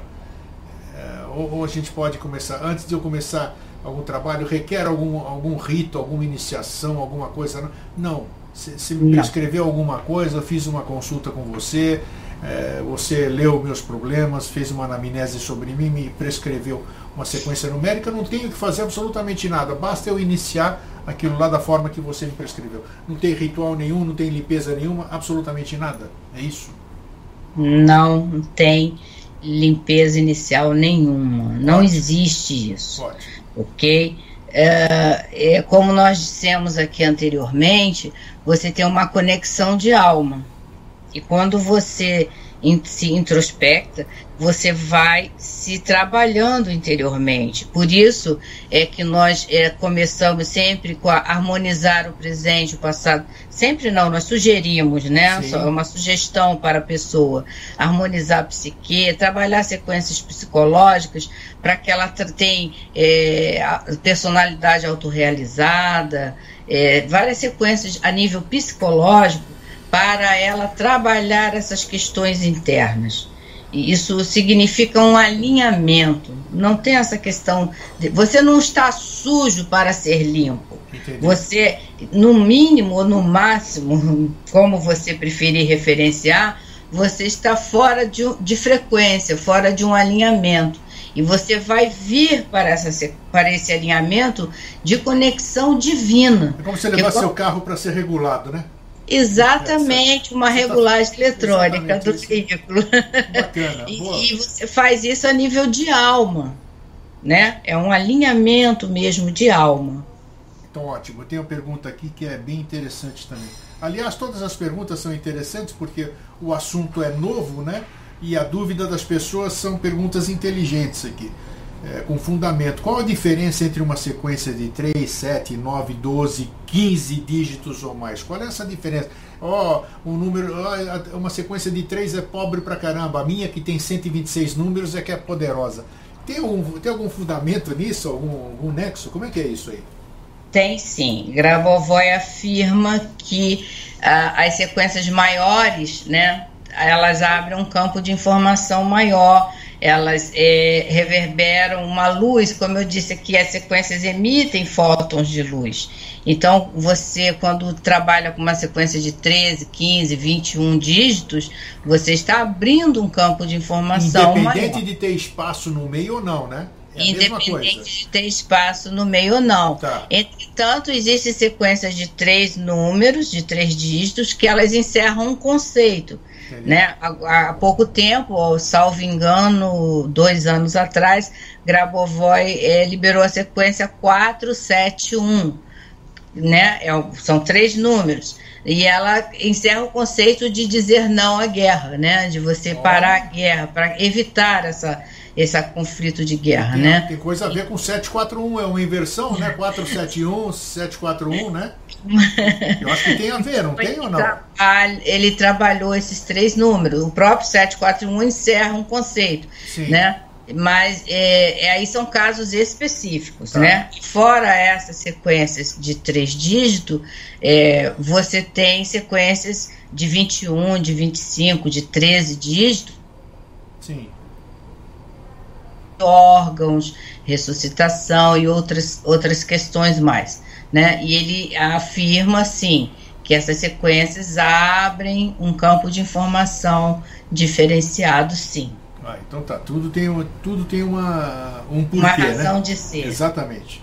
É, ou, ou, a gente pode começar, antes de eu começar algum trabalho, requer algum, algum rito, alguma iniciação, alguma coisa? Não. Você me prescreveu alguma coisa, eu fiz uma consulta com você, é, você leu meus problemas, fez uma anamnese sobre mim, me prescreveu uma sequência numérica, não tenho que fazer absolutamente nada, basta eu iniciar aquilo lá da forma que você me prescreveu. Não tem ritual nenhum, não tem limpeza nenhuma, absolutamente nada. É isso? Não tem limpeza inicial nenhuma. Não existe isso. Pode. Ok? É, é, como nós dissemos aqui anteriormente, você tem uma conexão de alma. E quando você se introspecta, você vai se trabalhando interiormente. Por isso é que nós é, começamos sempre com a harmonizar o presente, o passado. Sempre não, nós sugerimos, né? É uma sugestão para a pessoa. Harmonizar a psique, trabalhar sequências psicológicas para que ela tenha é, personalidade autorrealizada, é, várias sequências a nível psicológico para ela trabalhar essas questões internas. Isso significa um alinhamento. Não tem essa questão de você não está sujo para ser limpo. Entendi. Você, no mínimo ou no máximo, como você preferir referenciar, você está fora de, de frequência, fora de um alinhamento. E você vai vir para, essa, para esse alinhamento de conexão divina. É como se levar seu carro para ser regulado, né? Exatamente, uma regulagem eletrônica do veículo. Bacana. e, e você faz isso a nível de alma, né? É um alinhamento mesmo de alma. Então, ótimo. Tem uma pergunta aqui que é bem interessante também. Aliás, todas as perguntas são interessantes porque o assunto é novo, né? E a dúvida das pessoas são perguntas inteligentes aqui é, com fundamento. Qual a diferença entre uma sequência de 3, 7, 9, 12, 15 dígitos ou mais? Qual é essa diferença? Ó, oh, um número, uma sequência de 3 é pobre pra caramba. A minha, que tem 126 números, é que é poderosa. Tem, um, tem algum fundamento nisso? Algum, algum nexo? Como é que é isso aí? Tem sim. Grabovoi afirma que ah, as sequências maiores, né, elas abrem um campo de informação maior elas é, reverberam uma luz, como eu disse aqui, as sequências emitem fótons de luz. Então, você, quando trabalha com uma sequência de 13, 15, 21 dígitos, você está abrindo um campo de informação. Independente maior. de ter espaço no meio ou não, né? É Independente de ter espaço no meio ou não. Tá. Entretanto, existem sequências de três números, de três dígitos, que elas encerram um conceito. Né? Há, há, pouco tempo, salvo engano, dois anos atrás, Grabovoi é, liberou a sequência 471. Né? É, são três números. E ela encerra o conceito de dizer não à guerra, né? de você parar a guerra, para evitar essa esse conflito de guerra, tem, né? Tem coisa a ver com 741, é uma inversão, né? 471, 741, né? Eu acho que tem a ver, não tem ou não? Ele trabalhou esses três números. O próprio 741 encerra um conceito, Sim. né? Mas é, é, aí são casos específicos, tá. né? Fora essas sequências de três dígitos, é, você tem sequências de 21, de 25, de 13 dígitos. Sim órgãos, ressuscitação e outras, outras questões mais. Né? E ele afirma, assim, que essas sequências abrem um campo de informação diferenciado, sim. Ah, então tá, tudo tem, tudo tem uma, um porquê, Uma razão né? de ser. Exatamente.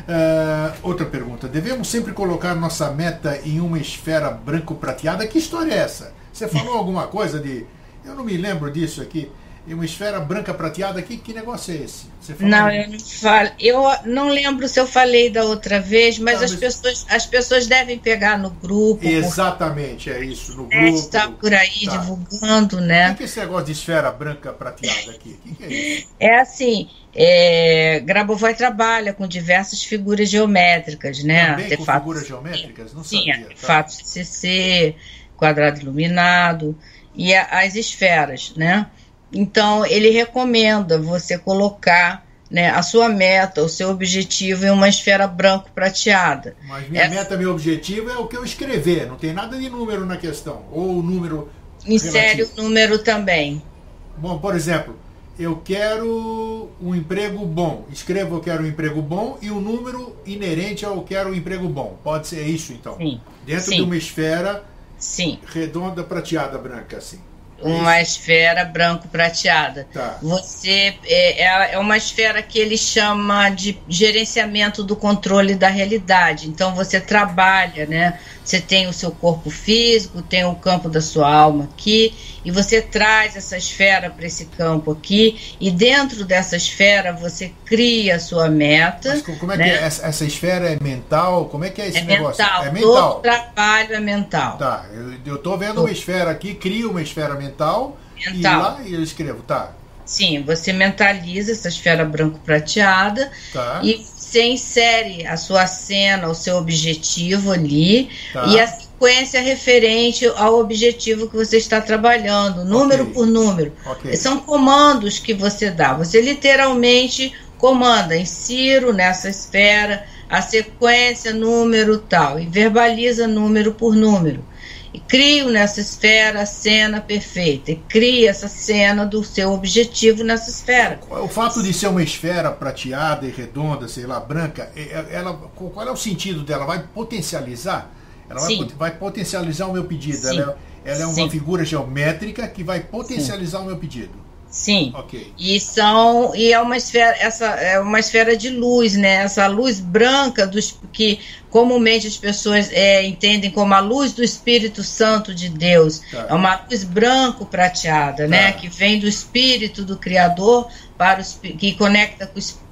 Uh, outra pergunta. Devemos sempre colocar nossa meta em uma esfera branco-prateada? Que história é essa? Você falou alguma coisa de. Eu não me lembro disso aqui e uma esfera branca prateada. Que, que negócio é esse? não, eu não falo. Eu não lembro se eu falei da outra vez, mas, tá, as, mas... Pessoas, as pessoas devem pegar no grupo. Exatamente, é isso. No grupo. Está por aí tá. divulgando, né? O que é esse negócio de esfera branca prateada aqui? O que, é isso? É assim. É, Grabovoi trabalha com diversas figuras geométricas, né? Também com figuras geométricas? Não sim, sabia. Tá. de CC, quadrado iluminado e a, as esferas, né? Então, ele recomenda você colocar né, a sua meta, o seu objetivo em uma esfera branco-prateada. Mas minha Essa... meta, meu objetivo é o que eu escrever, não tem nada de número na questão, ou o número. Insere o número também. Bom, por exemplo, eu quero um emprego bom. Escrevo eu quero um emprego bom e o um número inerente ao eu quero um emprego bom. Pode ser isso, então? Sim. Dentro Sim. de uma esfera Sim. redonda, prateada, branca, assim uma esfera branco-prateada. Tá. Você é, é, é uma esfera que ele chama de gerenciamento do controle da realidade. Então você trabalha, né? Você tem o seu corpo físico, tem o campo da sua alma aqui, e você traz essa esfera para esse campo aqui, e dentro dessa esfera você cria a sua meta. Mas como é né? que é? Essa, essa, esfera é mental? Como é que é esse é negócio? Mental. É mental. Todo trabalho é mental. Tá, eu, estou vendo uma esfera aqui, crio uma esfera mental, mental. e lá eu escrevo, tá. Sim, você mentaliza essa esfera branco-prateada tá. e você insere a sua cena, o seu objetivo ali tá. e a sequência referente ao objetivo que você está trabalhando, número okay. por número. Okay. São comandos que você dá. Você literalmente comanda, insiro nessa esfera a sequência, número tal, e verbaliza número por número e crio nessa esfera a cena perfeita, e cria essa cena do seu objetivo nessa esfera. O fato de ser uma esfera prateada e redonda, sei lá, branca, é, é, ela, qual é o sentido dela? Vai potencializar? Ela vai, vai, potencializar o meu pedido. Ela é, ela é, uma Sim. figura geométrica que vai potencializar Sim. o meu pedido. Sim. Ok. E são e é uma esfera essa é uma esfera de luz, né? Essa luz branca dos que comumente as pessoas é, entendem como a luz do Espírito Santo de Deus. Tá. É uma luz branco prateada, né? tá. né? Que vem do Espírito do Criador para os que conecta com o Espírito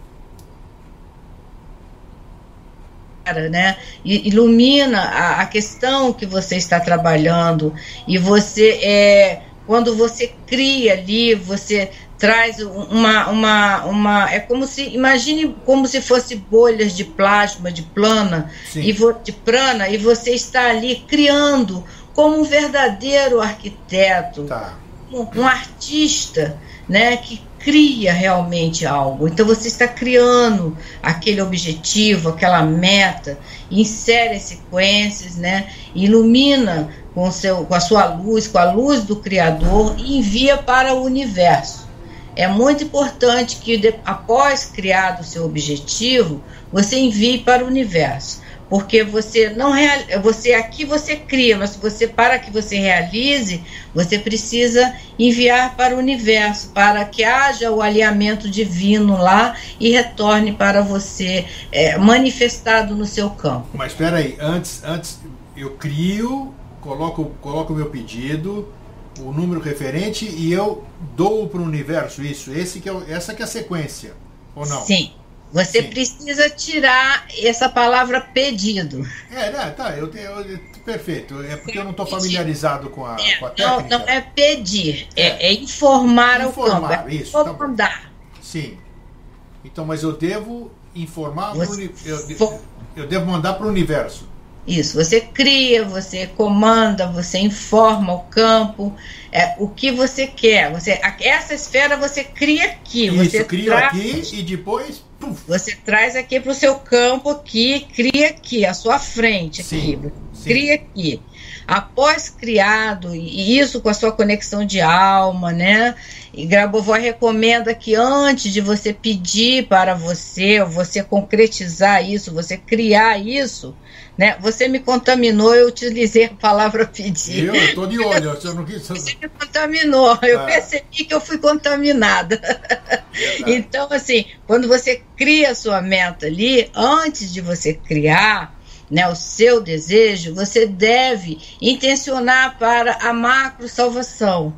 né? ilumina a, a, questão que você está trabalhando e você é quando você cria ali, você traz uma, uma, uma é como se imagine como se fosse bolhas de plasma de plana Sim. e de prana e você está ali criando como um verdadeiro arquiteto tá. um, um, artista né que cria realmente algo então você está criando aquele objetivo aquela meta insere sequências né ilumina com, seu, com a sua luz, com a luz do Criador e envia para o universo. É muito importante que, de, após criado o seu objetivo, você envie para o universo. porque você não real, você aqui você cria, mas você para que você realize, você precisa enviar para o universo, para que haja o alinhamento divino lá e retorne para você é, manifestado no seu campo. Mas espera aí, antes, antes eu crio, coloco, coloco o meu pedido, o número referente e eu dou para o universo isso. Esse que é, essa que é a sequência, ou não? Sim. Você Sim. precisa tirar essa palavra pedido. É, né, tá, eu, eu, perfeito. É porque eu não estou familiarizado com a, é, com a técnica. Não, não é pedir, é, é informar, informar ao campo. É isso, tá. Tá Sim. Então, mas eu devo informar, Você... eu, eu devo mandar para o universo. Isso, você cria, você comanda, você informa o campo, é, o que você quer. Você, essa esfera você cria aqui. Isso, você cria traz, aqui e depois. Você traz aqui para o seu campo aqui, cria aqui, à sua frente aqui. Sim, cria aqui. Após criado, e isso com a sua conexão de alma, né? E Grabovoi recomenda que antes de você pedir para você, você concretizar isso, você criar isso, né? Você me contaminou, eu utilizei a palavra pedir. Eu estou de olho, você não quis. Você me contaminou, eu ah. percebi que eu fui contaminada. então, assim, quando você cria a sua meta ali, antes de você criar, né, o seu desejo, você deve intencionar para a macro salvação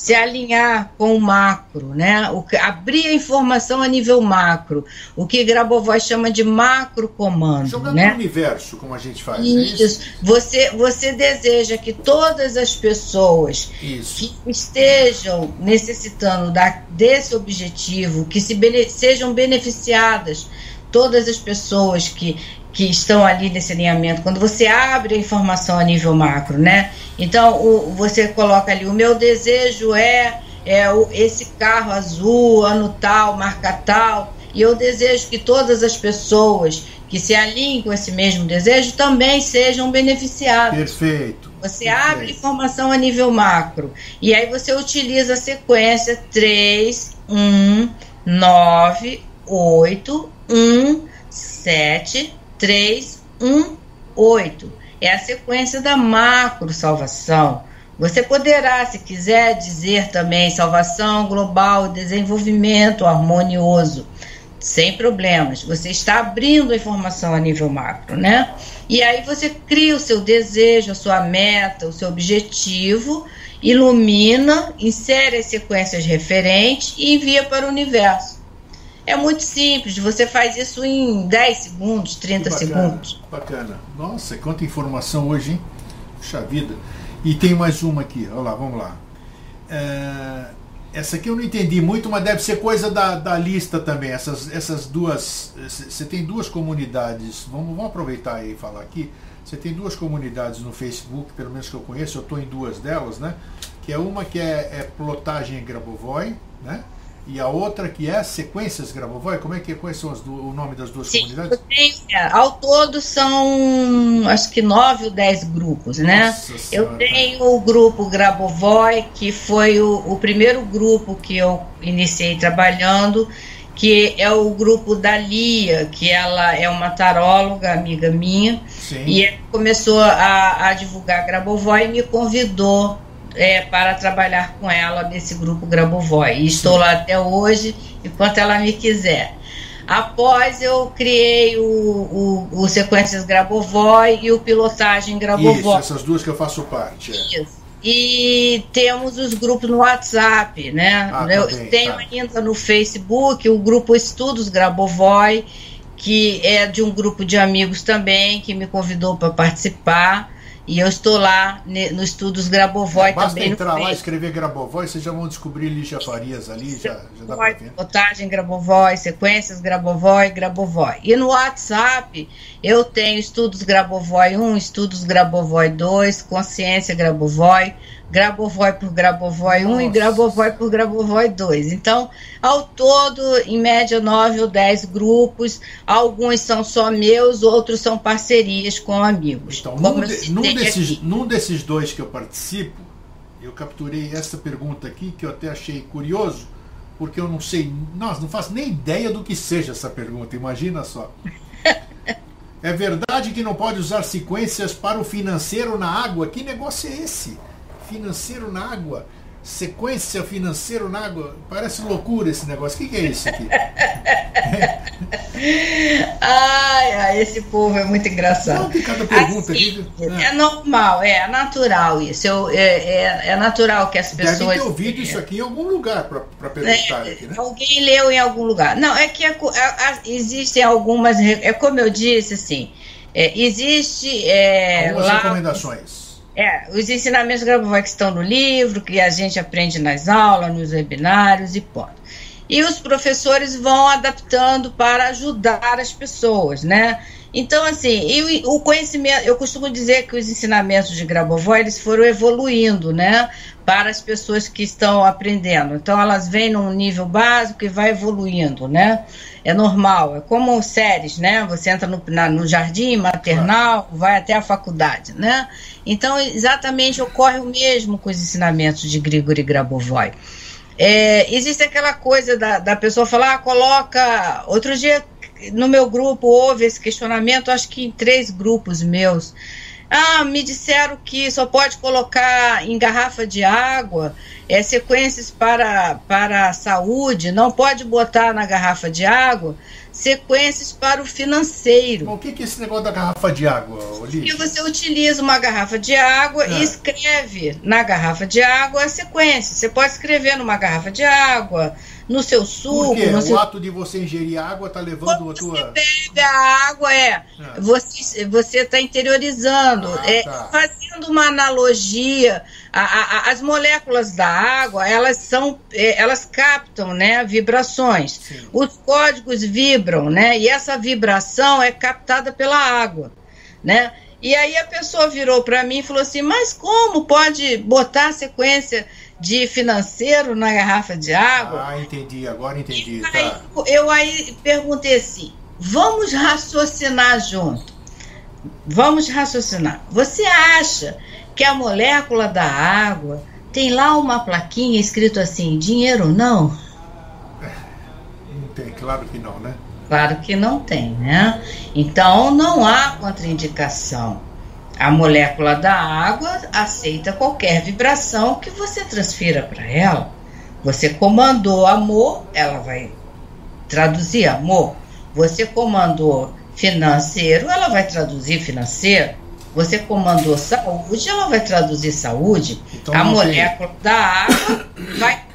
se alinhar com o macro, né? O, abrir a informação a nível macro, o que Grabovoi chama de macro comando. Jogando né? no universo, como a gente faz. Isso. É isso. Você, você deseja que todas as pessoas isso. que estejam necessitando da, desse objetivo, que se bene, sejam beneficiadas, todas as pessoas que que estão ali nesse alinhamento, quando você abre a informação a nível macro, né? Então, o, você coloca ali, o meu desejo é, é o, esse carro azul, ano tal, marca tal, e eu desejo que todas as pessoas que se alinhem com esse mesmo desejo também sejam beneficiadas. Perfeito. Você Perfeito. abre informação a nível macro, e aí você utiliza a sequência 3, 1, 9, 8, 1, 7, 3, 1, 8. É a sequência da macro salvação. Você poderá, se quiser, dizer também salvação global, desenvolvimento harmonioso, sem problemas. Você está abrindo a informação a nível macro, né? E aí você cria o seu desejo, a sua meta, o seu objetivo, ilumina, insere as sequências referentes e envia para o universo. É muito simples, você faz isso em 10 segundos, 30 bacana, segundos. Bacana. Nossa, quanta informação hoje, hein? Puxa vida. E tem mais uma aqui, olha lá, vamos lá. É, essa aqui eu não entendi muito, mas deve ser coisa da, da lista também. Essas, essas duas. Você tem duas comunidades, vamos, vamos aproveitar e falar aqui. Você tem duas comunidades no Facebook, pelo menos que eu conheço, eu estou em duas delas, né? Que é uma que é, é Plotagem Grabovoi, né? E a outra que é Sequências Grabovoi. Como é que quais são do, o nome das duas Sim, comunidades? Tenho, é, ao todo são acho que nove ou dez grupos, né? Nossa eu tenho o grupo Grabovoi, que foi o, o primeiro grupo que eu iniciei trabalhando que é o grupo da Lia, que ela é uma taróloga, amiga minha, Sim. e começou a, a divulgar Grabovoi e me convidou é, para trabalhar com ela nesse grupo Grabovoi. E estou lá até hoje, enquanto ela me quiser. Após eu criei o, o, o Sequências Grabovoi e o Pilotagem Grabovoi. Isso, essas duas que eu faço parte. É. Isso. E temos os grupos no WhatsApp, né? Ah, eu também, tenho tá. ainda no Facebook o grupo Estudos Grabovoi, que é de um grupo de amigos também que me convidou para participar. E eu estou lá no Estudos Grabovoi é, basta também. Basta entrar lá, escrever Grabovoi, vocês já vão descobrir Lígia Farias ali, já, já dá para ver. Botagem Grabovoi, sequências Grabovoi, Grabovoi. E no WhatsApp eu tenho Estudos Grabovoi 1, Estudos Grabovoi 2, Consciência Grabovoi, Grabovoi por Grabovoi 1 Nossa. e Grabovoi por Grabovoi 2. Então, ao todo, em média, 9 ou 10 grupos. Alguns são só meus, outros são parcerias com amigos. Então, num, de, num, desses, num desses dois que eu participo, eu capturei essa pergunta aqui, que eu até achei curioso, porque eu não sei, nossa, não faço nem ideia do que seja essa pergunta, imagina só. É verdade que não pode usar sequências para o financeiro na água? Que negócio é esse? Financeiro na água? Sequência financeiro na água? Parece loucura esse negócio. O que, que é isso aqui? ai, ai, esse povo é muito engraçado. Não, tem cada pergunta assim, aqui. É normal, é, é natural isso. Eu, é, é, é, natural que as pessoas. Devem ter ouvido isso aqui em algum lugar para perguntar é, aqui, né? Alguém leu em algum lugar. Não, é que a, a, a, existem algumas. É como eu disse, assim. É, existe. É, algumas lá, recomendações é, os ensinamentos Grabovoi que estão no livro, que a gente aprende nas aulas, nos webinários e ponto. E os professores vão adaptando para ajudar as pessoas, né? Então, assim, o conhecimento, eu costumo dizer que os ensinamentos de Grabovoi, eles foram evoluindo, né? Para as pessoas que estão aprendendo. Então, elas vêm num nível básico e vai evoluindo, né? é normal, é como séries, né? Você entra no, na, no jardim maternal, vai até a faculdade, né? Então, exatamente ocorre o mesmo com os ensinamentos de Grigori Grabovoi. É, existe aquela coisa da, da pessoa falar, ah, coloca. Outro dia, no meu grupo, houve esse questionamento, acho que em três grupos meus. Ah, me disseram que só pode colocar em garrafa de água é, sequências para, para a saúde, não pode botar na garrafa de água sequências para o financeiro. o que, que é esse negócio da garrafa de água, Olívia? Porque você utiliza uma garrafa de água é. e escreve na garrafa de água a sequência. Você pode escrever numa garrafa de água, no seu suco. Por o seu... ato de você ingerir água está levando Quando a tua. Você bebe a água, é. é. Você está interiorizando. Ah, é, tá. Fazendo uma analogia, a, a, as moléculas da água, elas são. É, elas captam né, vibrações. Sim. Os códigos vibram, né? E essa vibração é captada pela água. Né? E aí a pessoa virou para mim e falou assim: Mas como pode botar a sequência de financeiro na garrafa de água. Ah, entendi, agora entendi. Aí, tá. Eu aí perguntei assim: vamos raciocinar junto. Vamos raciocinar. Você acha que a molécula da água tem lá uma plaquinha escrito assim, dinheiro não? Não tem, claro que não, né? Claro que não tem, né? Então não há contraindicação. A molécula da água aceita qualquer vibração que você transfira para ela. Você comandou amor, ela vai traduzir amor. Você comandou financeiro, ela vai traduzir financeiro. Você comandou saúde, ela vai traduzir saúde. Então, a molécula tem... da água vai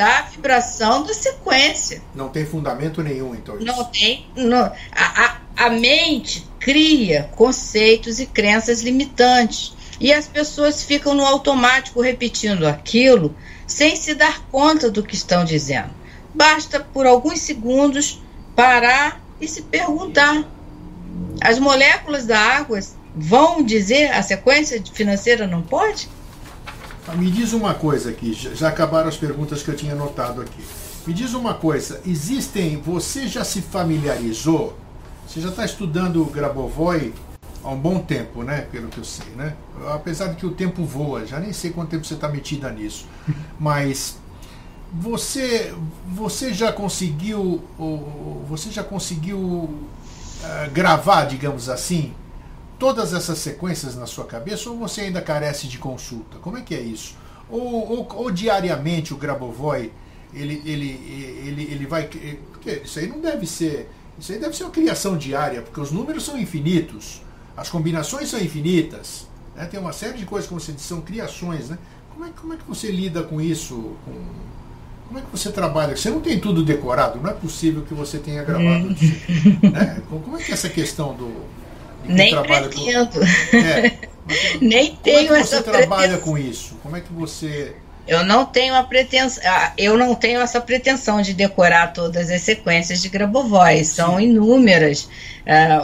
dar a vibração da sequência. Não tem fundamento nenhum, então. Isso. Não tem. Não, a, a, a mente cria conceitos e crenças limitantes. E as pessoas ficam no automático repetindo aquilo sem se dar conta do que estão dizendo. Basta por alguns segundos parar e se perguntar: as moléculas da água vão dizer a sequência financeira não pode? Ah, me diz uma coisa aqui, já acabaram as perguntas que eu tinha anotado aqui. Me diz uma coisa, existem, você já se familiarizou você já está estudando Grabovoi há um bom tempo, né? Pelo que eu sei, né? Apesar de que o tempo voa, já nem sei quanto tempo você está metida nisso. Mas você, você já conseguiu, você já conseguiu uh, gravar, digamos assim, todas essas sequências na sua cabeça ou você ainda carece de consulta? Como é que é isso? Ou, ou, ou diariamente o Grabovoi ele, ele, ele, ele vai. Porque isso aí não deve ser isso aí deve ser uma criação diária, porque os números são infinitos, as combinações são infinitas. Né? Tem uma série de coisas que você diz, são criações. Né? Como, é, como é que você lida com isso? Com, como é que você trabalha? Você não tem tudo decorado, não é possível que você tenha gravado. Hum. né? Como é que é essa questão do. Nem pretendo. Com, é, Nem tenho como é que você trabalha pretensão. com isso? Como é que você eu não tenho a pretensão, eu não tenho essa pretensão de decorar todas as sequências de Grabovoi, são inúmeras. É,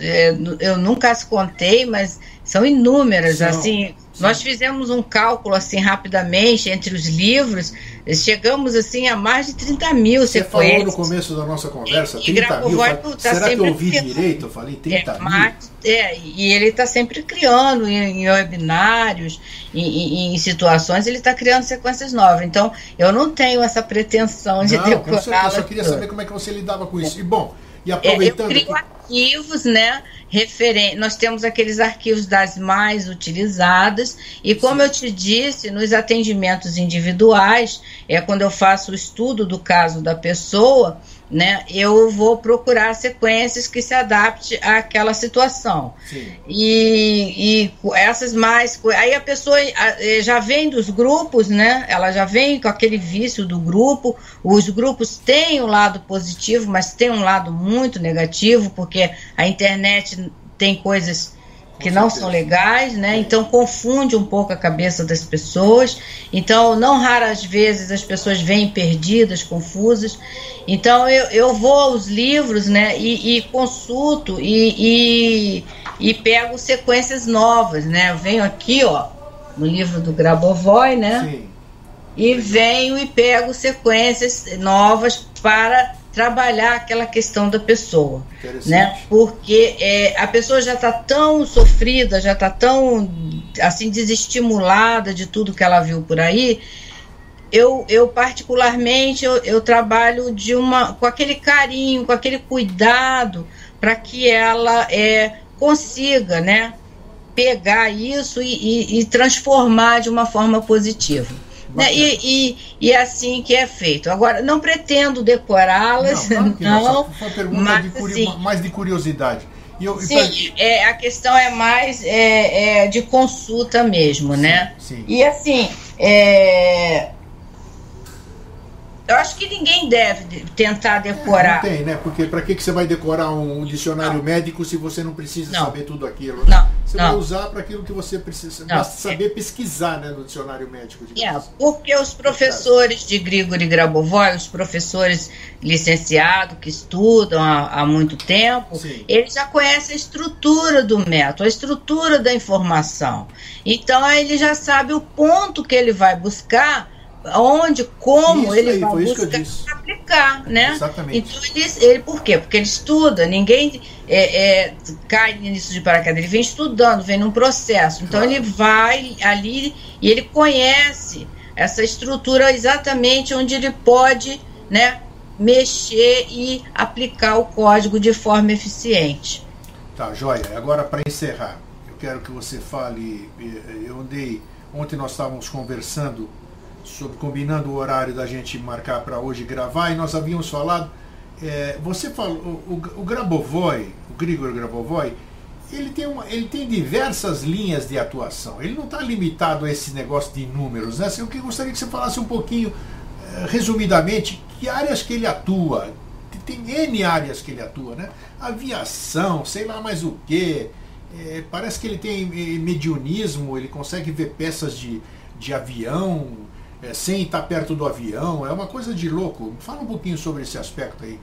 é, eu nunca as contei, mas são inúmeras. São. Assim, Sim. Nós fizemos um cálculo assim rapidamente entre os livros, chegamos assim a mais de 30 mil Você sequências. falou no começo da nossa conversa, e, 30 mil. Tá será que eu ouvi direito? Eu falei 30 é, mil? Mas, é, e ele está sempre criando em, em webinários, em, em, em, situações, ele está criando sequências novas. Então, eu não tenho essa pretensão de decorar. Eu só queria saber como é que você lidava com isso. E bom, E aproveitando. É, eu crio arquivos, né? Referen nós temos aqueles arquivos das mais utilizadas, e como Sim. eu te disse, nos atendimentos individuais, é quando eu faço o estudo do caso da pessoa, né, eu vou procurar sequências que se adapte àquela situação. E, e, essas mais. Aí a pessoa eh, já vem dos grupos, né? Ela já vem com aquele vício do grupo. Os grupos têm um lado positivo, mas tem um lado muito negativo, porque a internet tem coisas que não são legais, né? Então confunde um pouco a cabeça das pessoas. Então, não raras vezes as pessoas vêm perdidas, confusas. Então eu, eu vou aos livros, né? E, e consulto e, e, e, pego sequências novas, né? Eu venho aqui, ó, no livro do Grabovoi, né? Sim. E venho e pego sequências novas para trabalhar aquela questão da pessoa, né? Porque é, a pessoa já está tão sofrida, já está tão assim desestimulada de tudo que ela viu por aí. Eu, eu particularmente eu, eu trabalho de uma com aquele carinho, com aquele cuidado para que ela é, consiga, né? Pegar isso e, e, e transformar de uma forma positiva. Né? E, e, e, é assim que é feito. Agora, não pretendo decorá-las, não. não, não foi uma pergunta mas, de assim, mais de curiosidade. Eu, sim, pra... é, a questão é mais é, é de consulta mesmo, sim, né? Sim. E assim, é, eu acho que ninguém deve tentar decorar. É, não tem, né? Porque para que, que você vai decorar um, dicionário não. médico se você não precisa não. saber tudo aquilo? Não. Você vai usar para aquilo que você precisa. Não. Basta saber é. pesquisar né, no dicionário médico. É, porque os professores de Grigori Grabovoi, os professores licenciados que estudam há, há muito tempo, Sim. eles já conhecem a estrutura do método, a estrutura da informação. Então, ele já sabe o ponto que ele vai buscar onde, como isso ele aí, vai buscar aplicar, né? Exatamente. Então ele, ele, por quê? Porque ele estuda, ninguém é, é, cai nisso de paraquedas, ele vem estudando, vem num processo. Então claro. ele vai ali e ele conhece essa estrutura exatamente onde ele pode, né, mexer e aplicar o código de forma eficiente. Tá, joia. Agora para encerrar, eu quero que você fale, eu andei, ontem nós estávamos conversando sobre combinando o horário da gente marcar para hoje gravar, e nós havíamos falado. É, você falou, o, o, Grabovoi, o Grigor Grabovoi, ele tem, uma, ele tem diversas linhas de atuação. Ele não está limitado a esse negócio de números. Né? Eu gostaria que você falasse um pouquinho, é, resumidamente, que áreas que ele atua. Tem N áreas que ele atua, né? Aviação, sei lá mais o que. É, parece que ele tem é, mediunismo, ele consegue ver peças de, de avião, é, sem estar perto do avião, é uma coisa de louco. Fala um pouquinho sobre esse aspecto aí.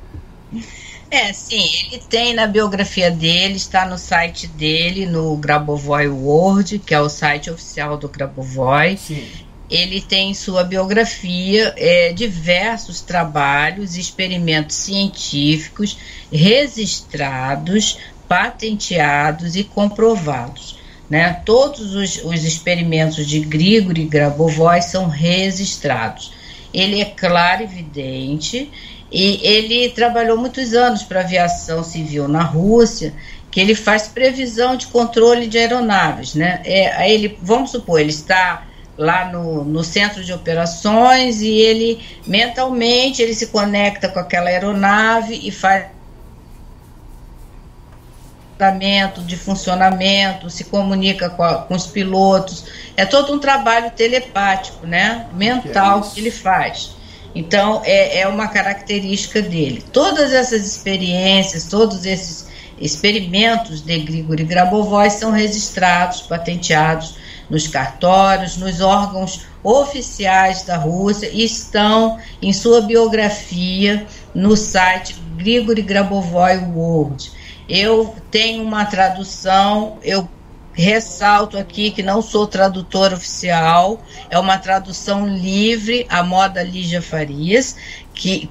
É, sim, ele tem na biografia dele, está no site dele, no Grabovoi World, que é o site oficial do Grabovoi. Sim. Ele tem em sua biografia é, diversos trabalhos, experimentos científicos registrados, patenteados e comprovados. Né? Todos os, os experimentos de Grigori Grabovoi são registrados. Ele é claro evidente e ele trabalhou muitos anos para aviação civil na Rússia, que ele faz previsão de controle de aeronaves. Né? É, ele, vamos supor, ele está lá no, no centro de operações e ele mentalmente ele se conecta com aquela aeronave e faz de funcionamento, se comunica com, a, com, os pilotos. É todo um trabalho telepático, né? Mental que, é que ele faz. Então, é, é uma característica dele. Todas essas experiências, todos esses experimentos de Grigori Grabovoi são registrados, patenteados nos cartórios, nos órgãos oficiais da Rússia e estão em sua biografia no site Grigori Grabovoi World. Eu tenho uma tradução, eu ressalto aqui que não sou tradutor oficial, é uma tradução livre, a moda Lígia Farias, que,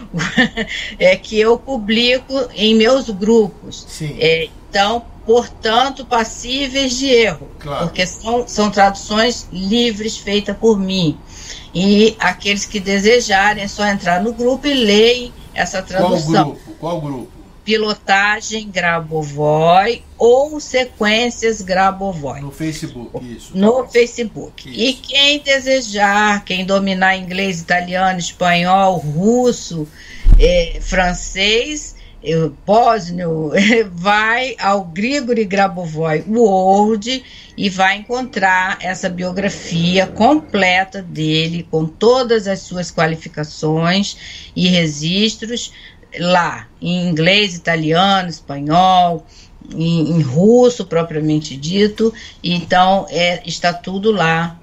é, que eu publico em meus grupos. É, então, portanto, passíveis de erro, claro. porque são, são traduções livres feitas por mim. E aqueles que desejarem é só entrar no grupo e lerem essa tradução. Qual grupo? Qual grupo? Pilotagem Grabovoi ou Sequências Grabovoi. No Facebook, isso. Tá no Facebook. Isso. E quem desejar, quem dominar inglês, italiano, espanhol, russo, eh, francês, Bósnio, vai ao Grigori Grabovoi World e vai encontrar essa biografia completa dele, com todas as suas qualificações e registros lá, em inglês, italiano, espanhol, em, em russo propriamente dito. Então, é, está tudo lá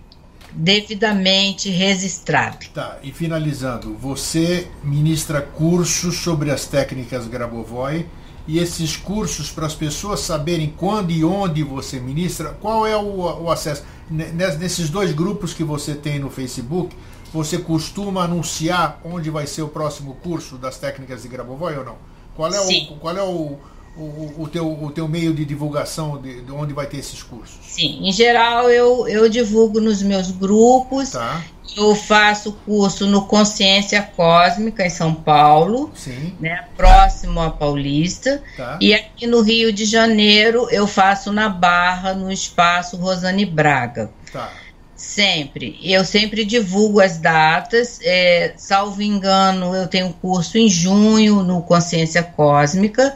devidamente registrado. Tá, e finalizando, você ministra cursos sobre as técnicas Grabovoi e esses cursos para as pessoas saberem quando e onde você ministra, qual é o, o acesso? Nesses dois grupos que você tem no Facebook, você costuma anunciar onde vai ser o próximo curso das técnicas de Grabovoi ou não? Qual é, Sim. o, qual é o, o, o, teu, o teu meio de divulgação de, de, onde vai ter esses cursos? Sim, em geral eu, eu divulgo nos meus grupos. Tá. Eu faço curso no Consciência Cósmica em São Paulo, Sim. Né, próximo a Paulista. Tá. E aqui no Rio de Janeiro eu faço na Barra, no espaço Rosane Braga. Tá. Sempre. Eu sempre divulgo as datas. É, salvo engano, eu tenho curso em junho no Consciência Cósmica.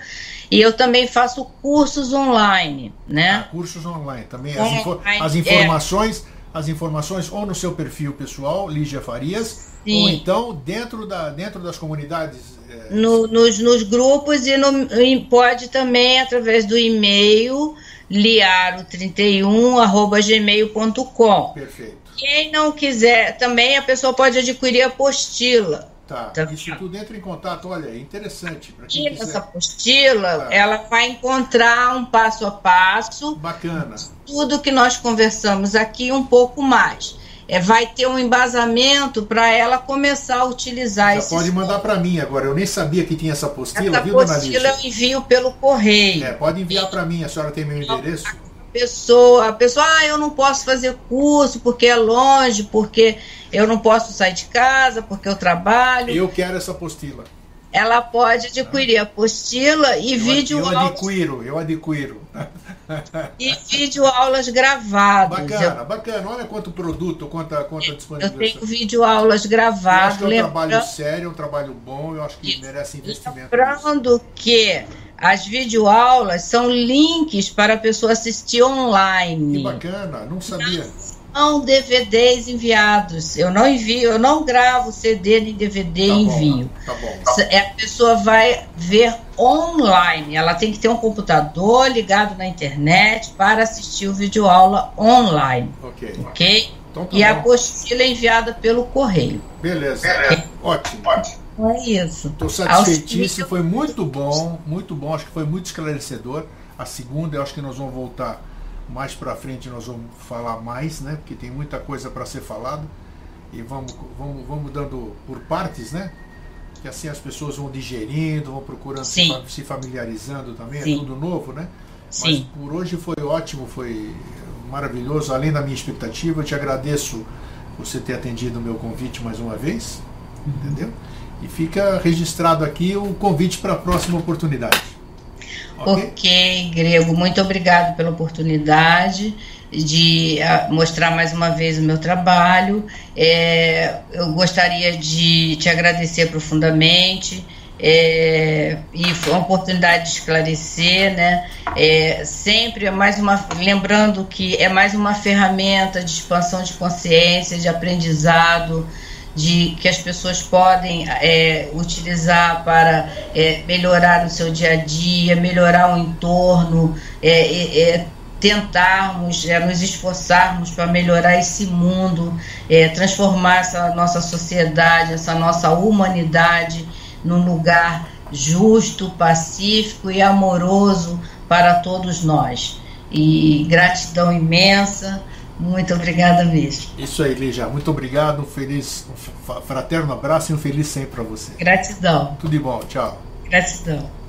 E eu também faço cursos online, né? Ah, cursos online também. As, info as informações, é. As informações ou no seu perfil pessoal, Lígia Farias, Sim. ou então dentro, da, dentro das comunidades. É... No, nos, nos grupos e, no, e pode também através do e-mail liaro31@gmail.com. Perfeito. Quem não quiser, também a pessoa pode adquirir a apostila. Tá. tá. Isso tudo entra em contato, olha, é interessante. E nessa apostila, tá. ela vai encontrar um passo a passo. Bacana. Tudo que nós conversamos aqui um pouco mais. É, vai ter um embasamento para ela começar a utilizar Já pode mandar para mim agora. Eu nem sabia que tinha essa apostila, essa viu, apostila eu envio pelo correio. É, pode enviar para mim. A senhora tem meu endereço? Pessoa, a pessoa, ah, eu não posso fazer curso porque é longe, porque eu não posso sair de casa, porque eu trabalho. Eu quero essa apostila. Ela pode adquirir a apostila e eu, vídeo Eu adquiro, eu adquiro. E vídeo aulas gravadas. Bacana, eu, bacana. Olha quanto produto, quanta, quanta disponibilidade. Eu tenho vídeo aulas gravadas. Eu acho que é um trabalho sério, é um trabalho bom, eu acho que merece investimento. Lembrando que as videoaulas são links para a pessoa assistir online. Que bacana, não sabia. São DVDs enviados. Eu não envio, eu não gravo CD nem DVD tá e envio. Bom, tá bom. A pessoa vai ver online. Ela tem que ter um computador ligado na internet para assistir o videoaula online. Ok. Ok? Então, tá e bom. a apostila é enviada pelo correio. Beleza. É. Ótimo. Ótimo. É isso. Estou satisfeitíssimo, foi muito bom, muito bom, acho que foi muito esclarecedor. A segunda, eu acho que nós vamos voltar mais para frente, nós vamos falar mais, né? Porque tem muita coisa para ser falado. E vamos, vamos, vamos dando por partes, né? Que assim as pessoas vão digerindo, vão procurando se, se, familiarizando também, é Sim. é tudo novo, né? Sim. Mas por hoje foi ótimo, foi maravilhoso, além da minha expectativa. Eu te agradeço você ter atendido o meu convite mais uma vez, uhum. entendeu? E fica registrado aqui o convite para a próxima oportunidade. Okay? ok, Grego, muito obrigado pela oportunidade de ah, mostrar mais uma vez o meu trabalho. É, eu gostaria de te agradecer profundamente. É, e foi uma oportunidade de esclarecer, né? É, sempre é mais uma, lembrando que é mais uma ferramenta de expansão de consciência, de aprendizado, de que as pessoas podem é, utilizar para é, melhorar o seu dia a dia, melhorar o entorno, é, é, é tentarmos, é, nos esforçarmos para melhorar esse mundo, transformar essa nossa sociedade, essa nossa humanidade num lugar justo, pacífico e amoroso para todos nós. E gratidão imensa muito obrigada mesmo. Isso aí, Lígia. Muito obrigado. Um feliz, um fraterno abraço e um feliz sempre para você. Gratidão. Tudo de bom. Tchau. Gratidão.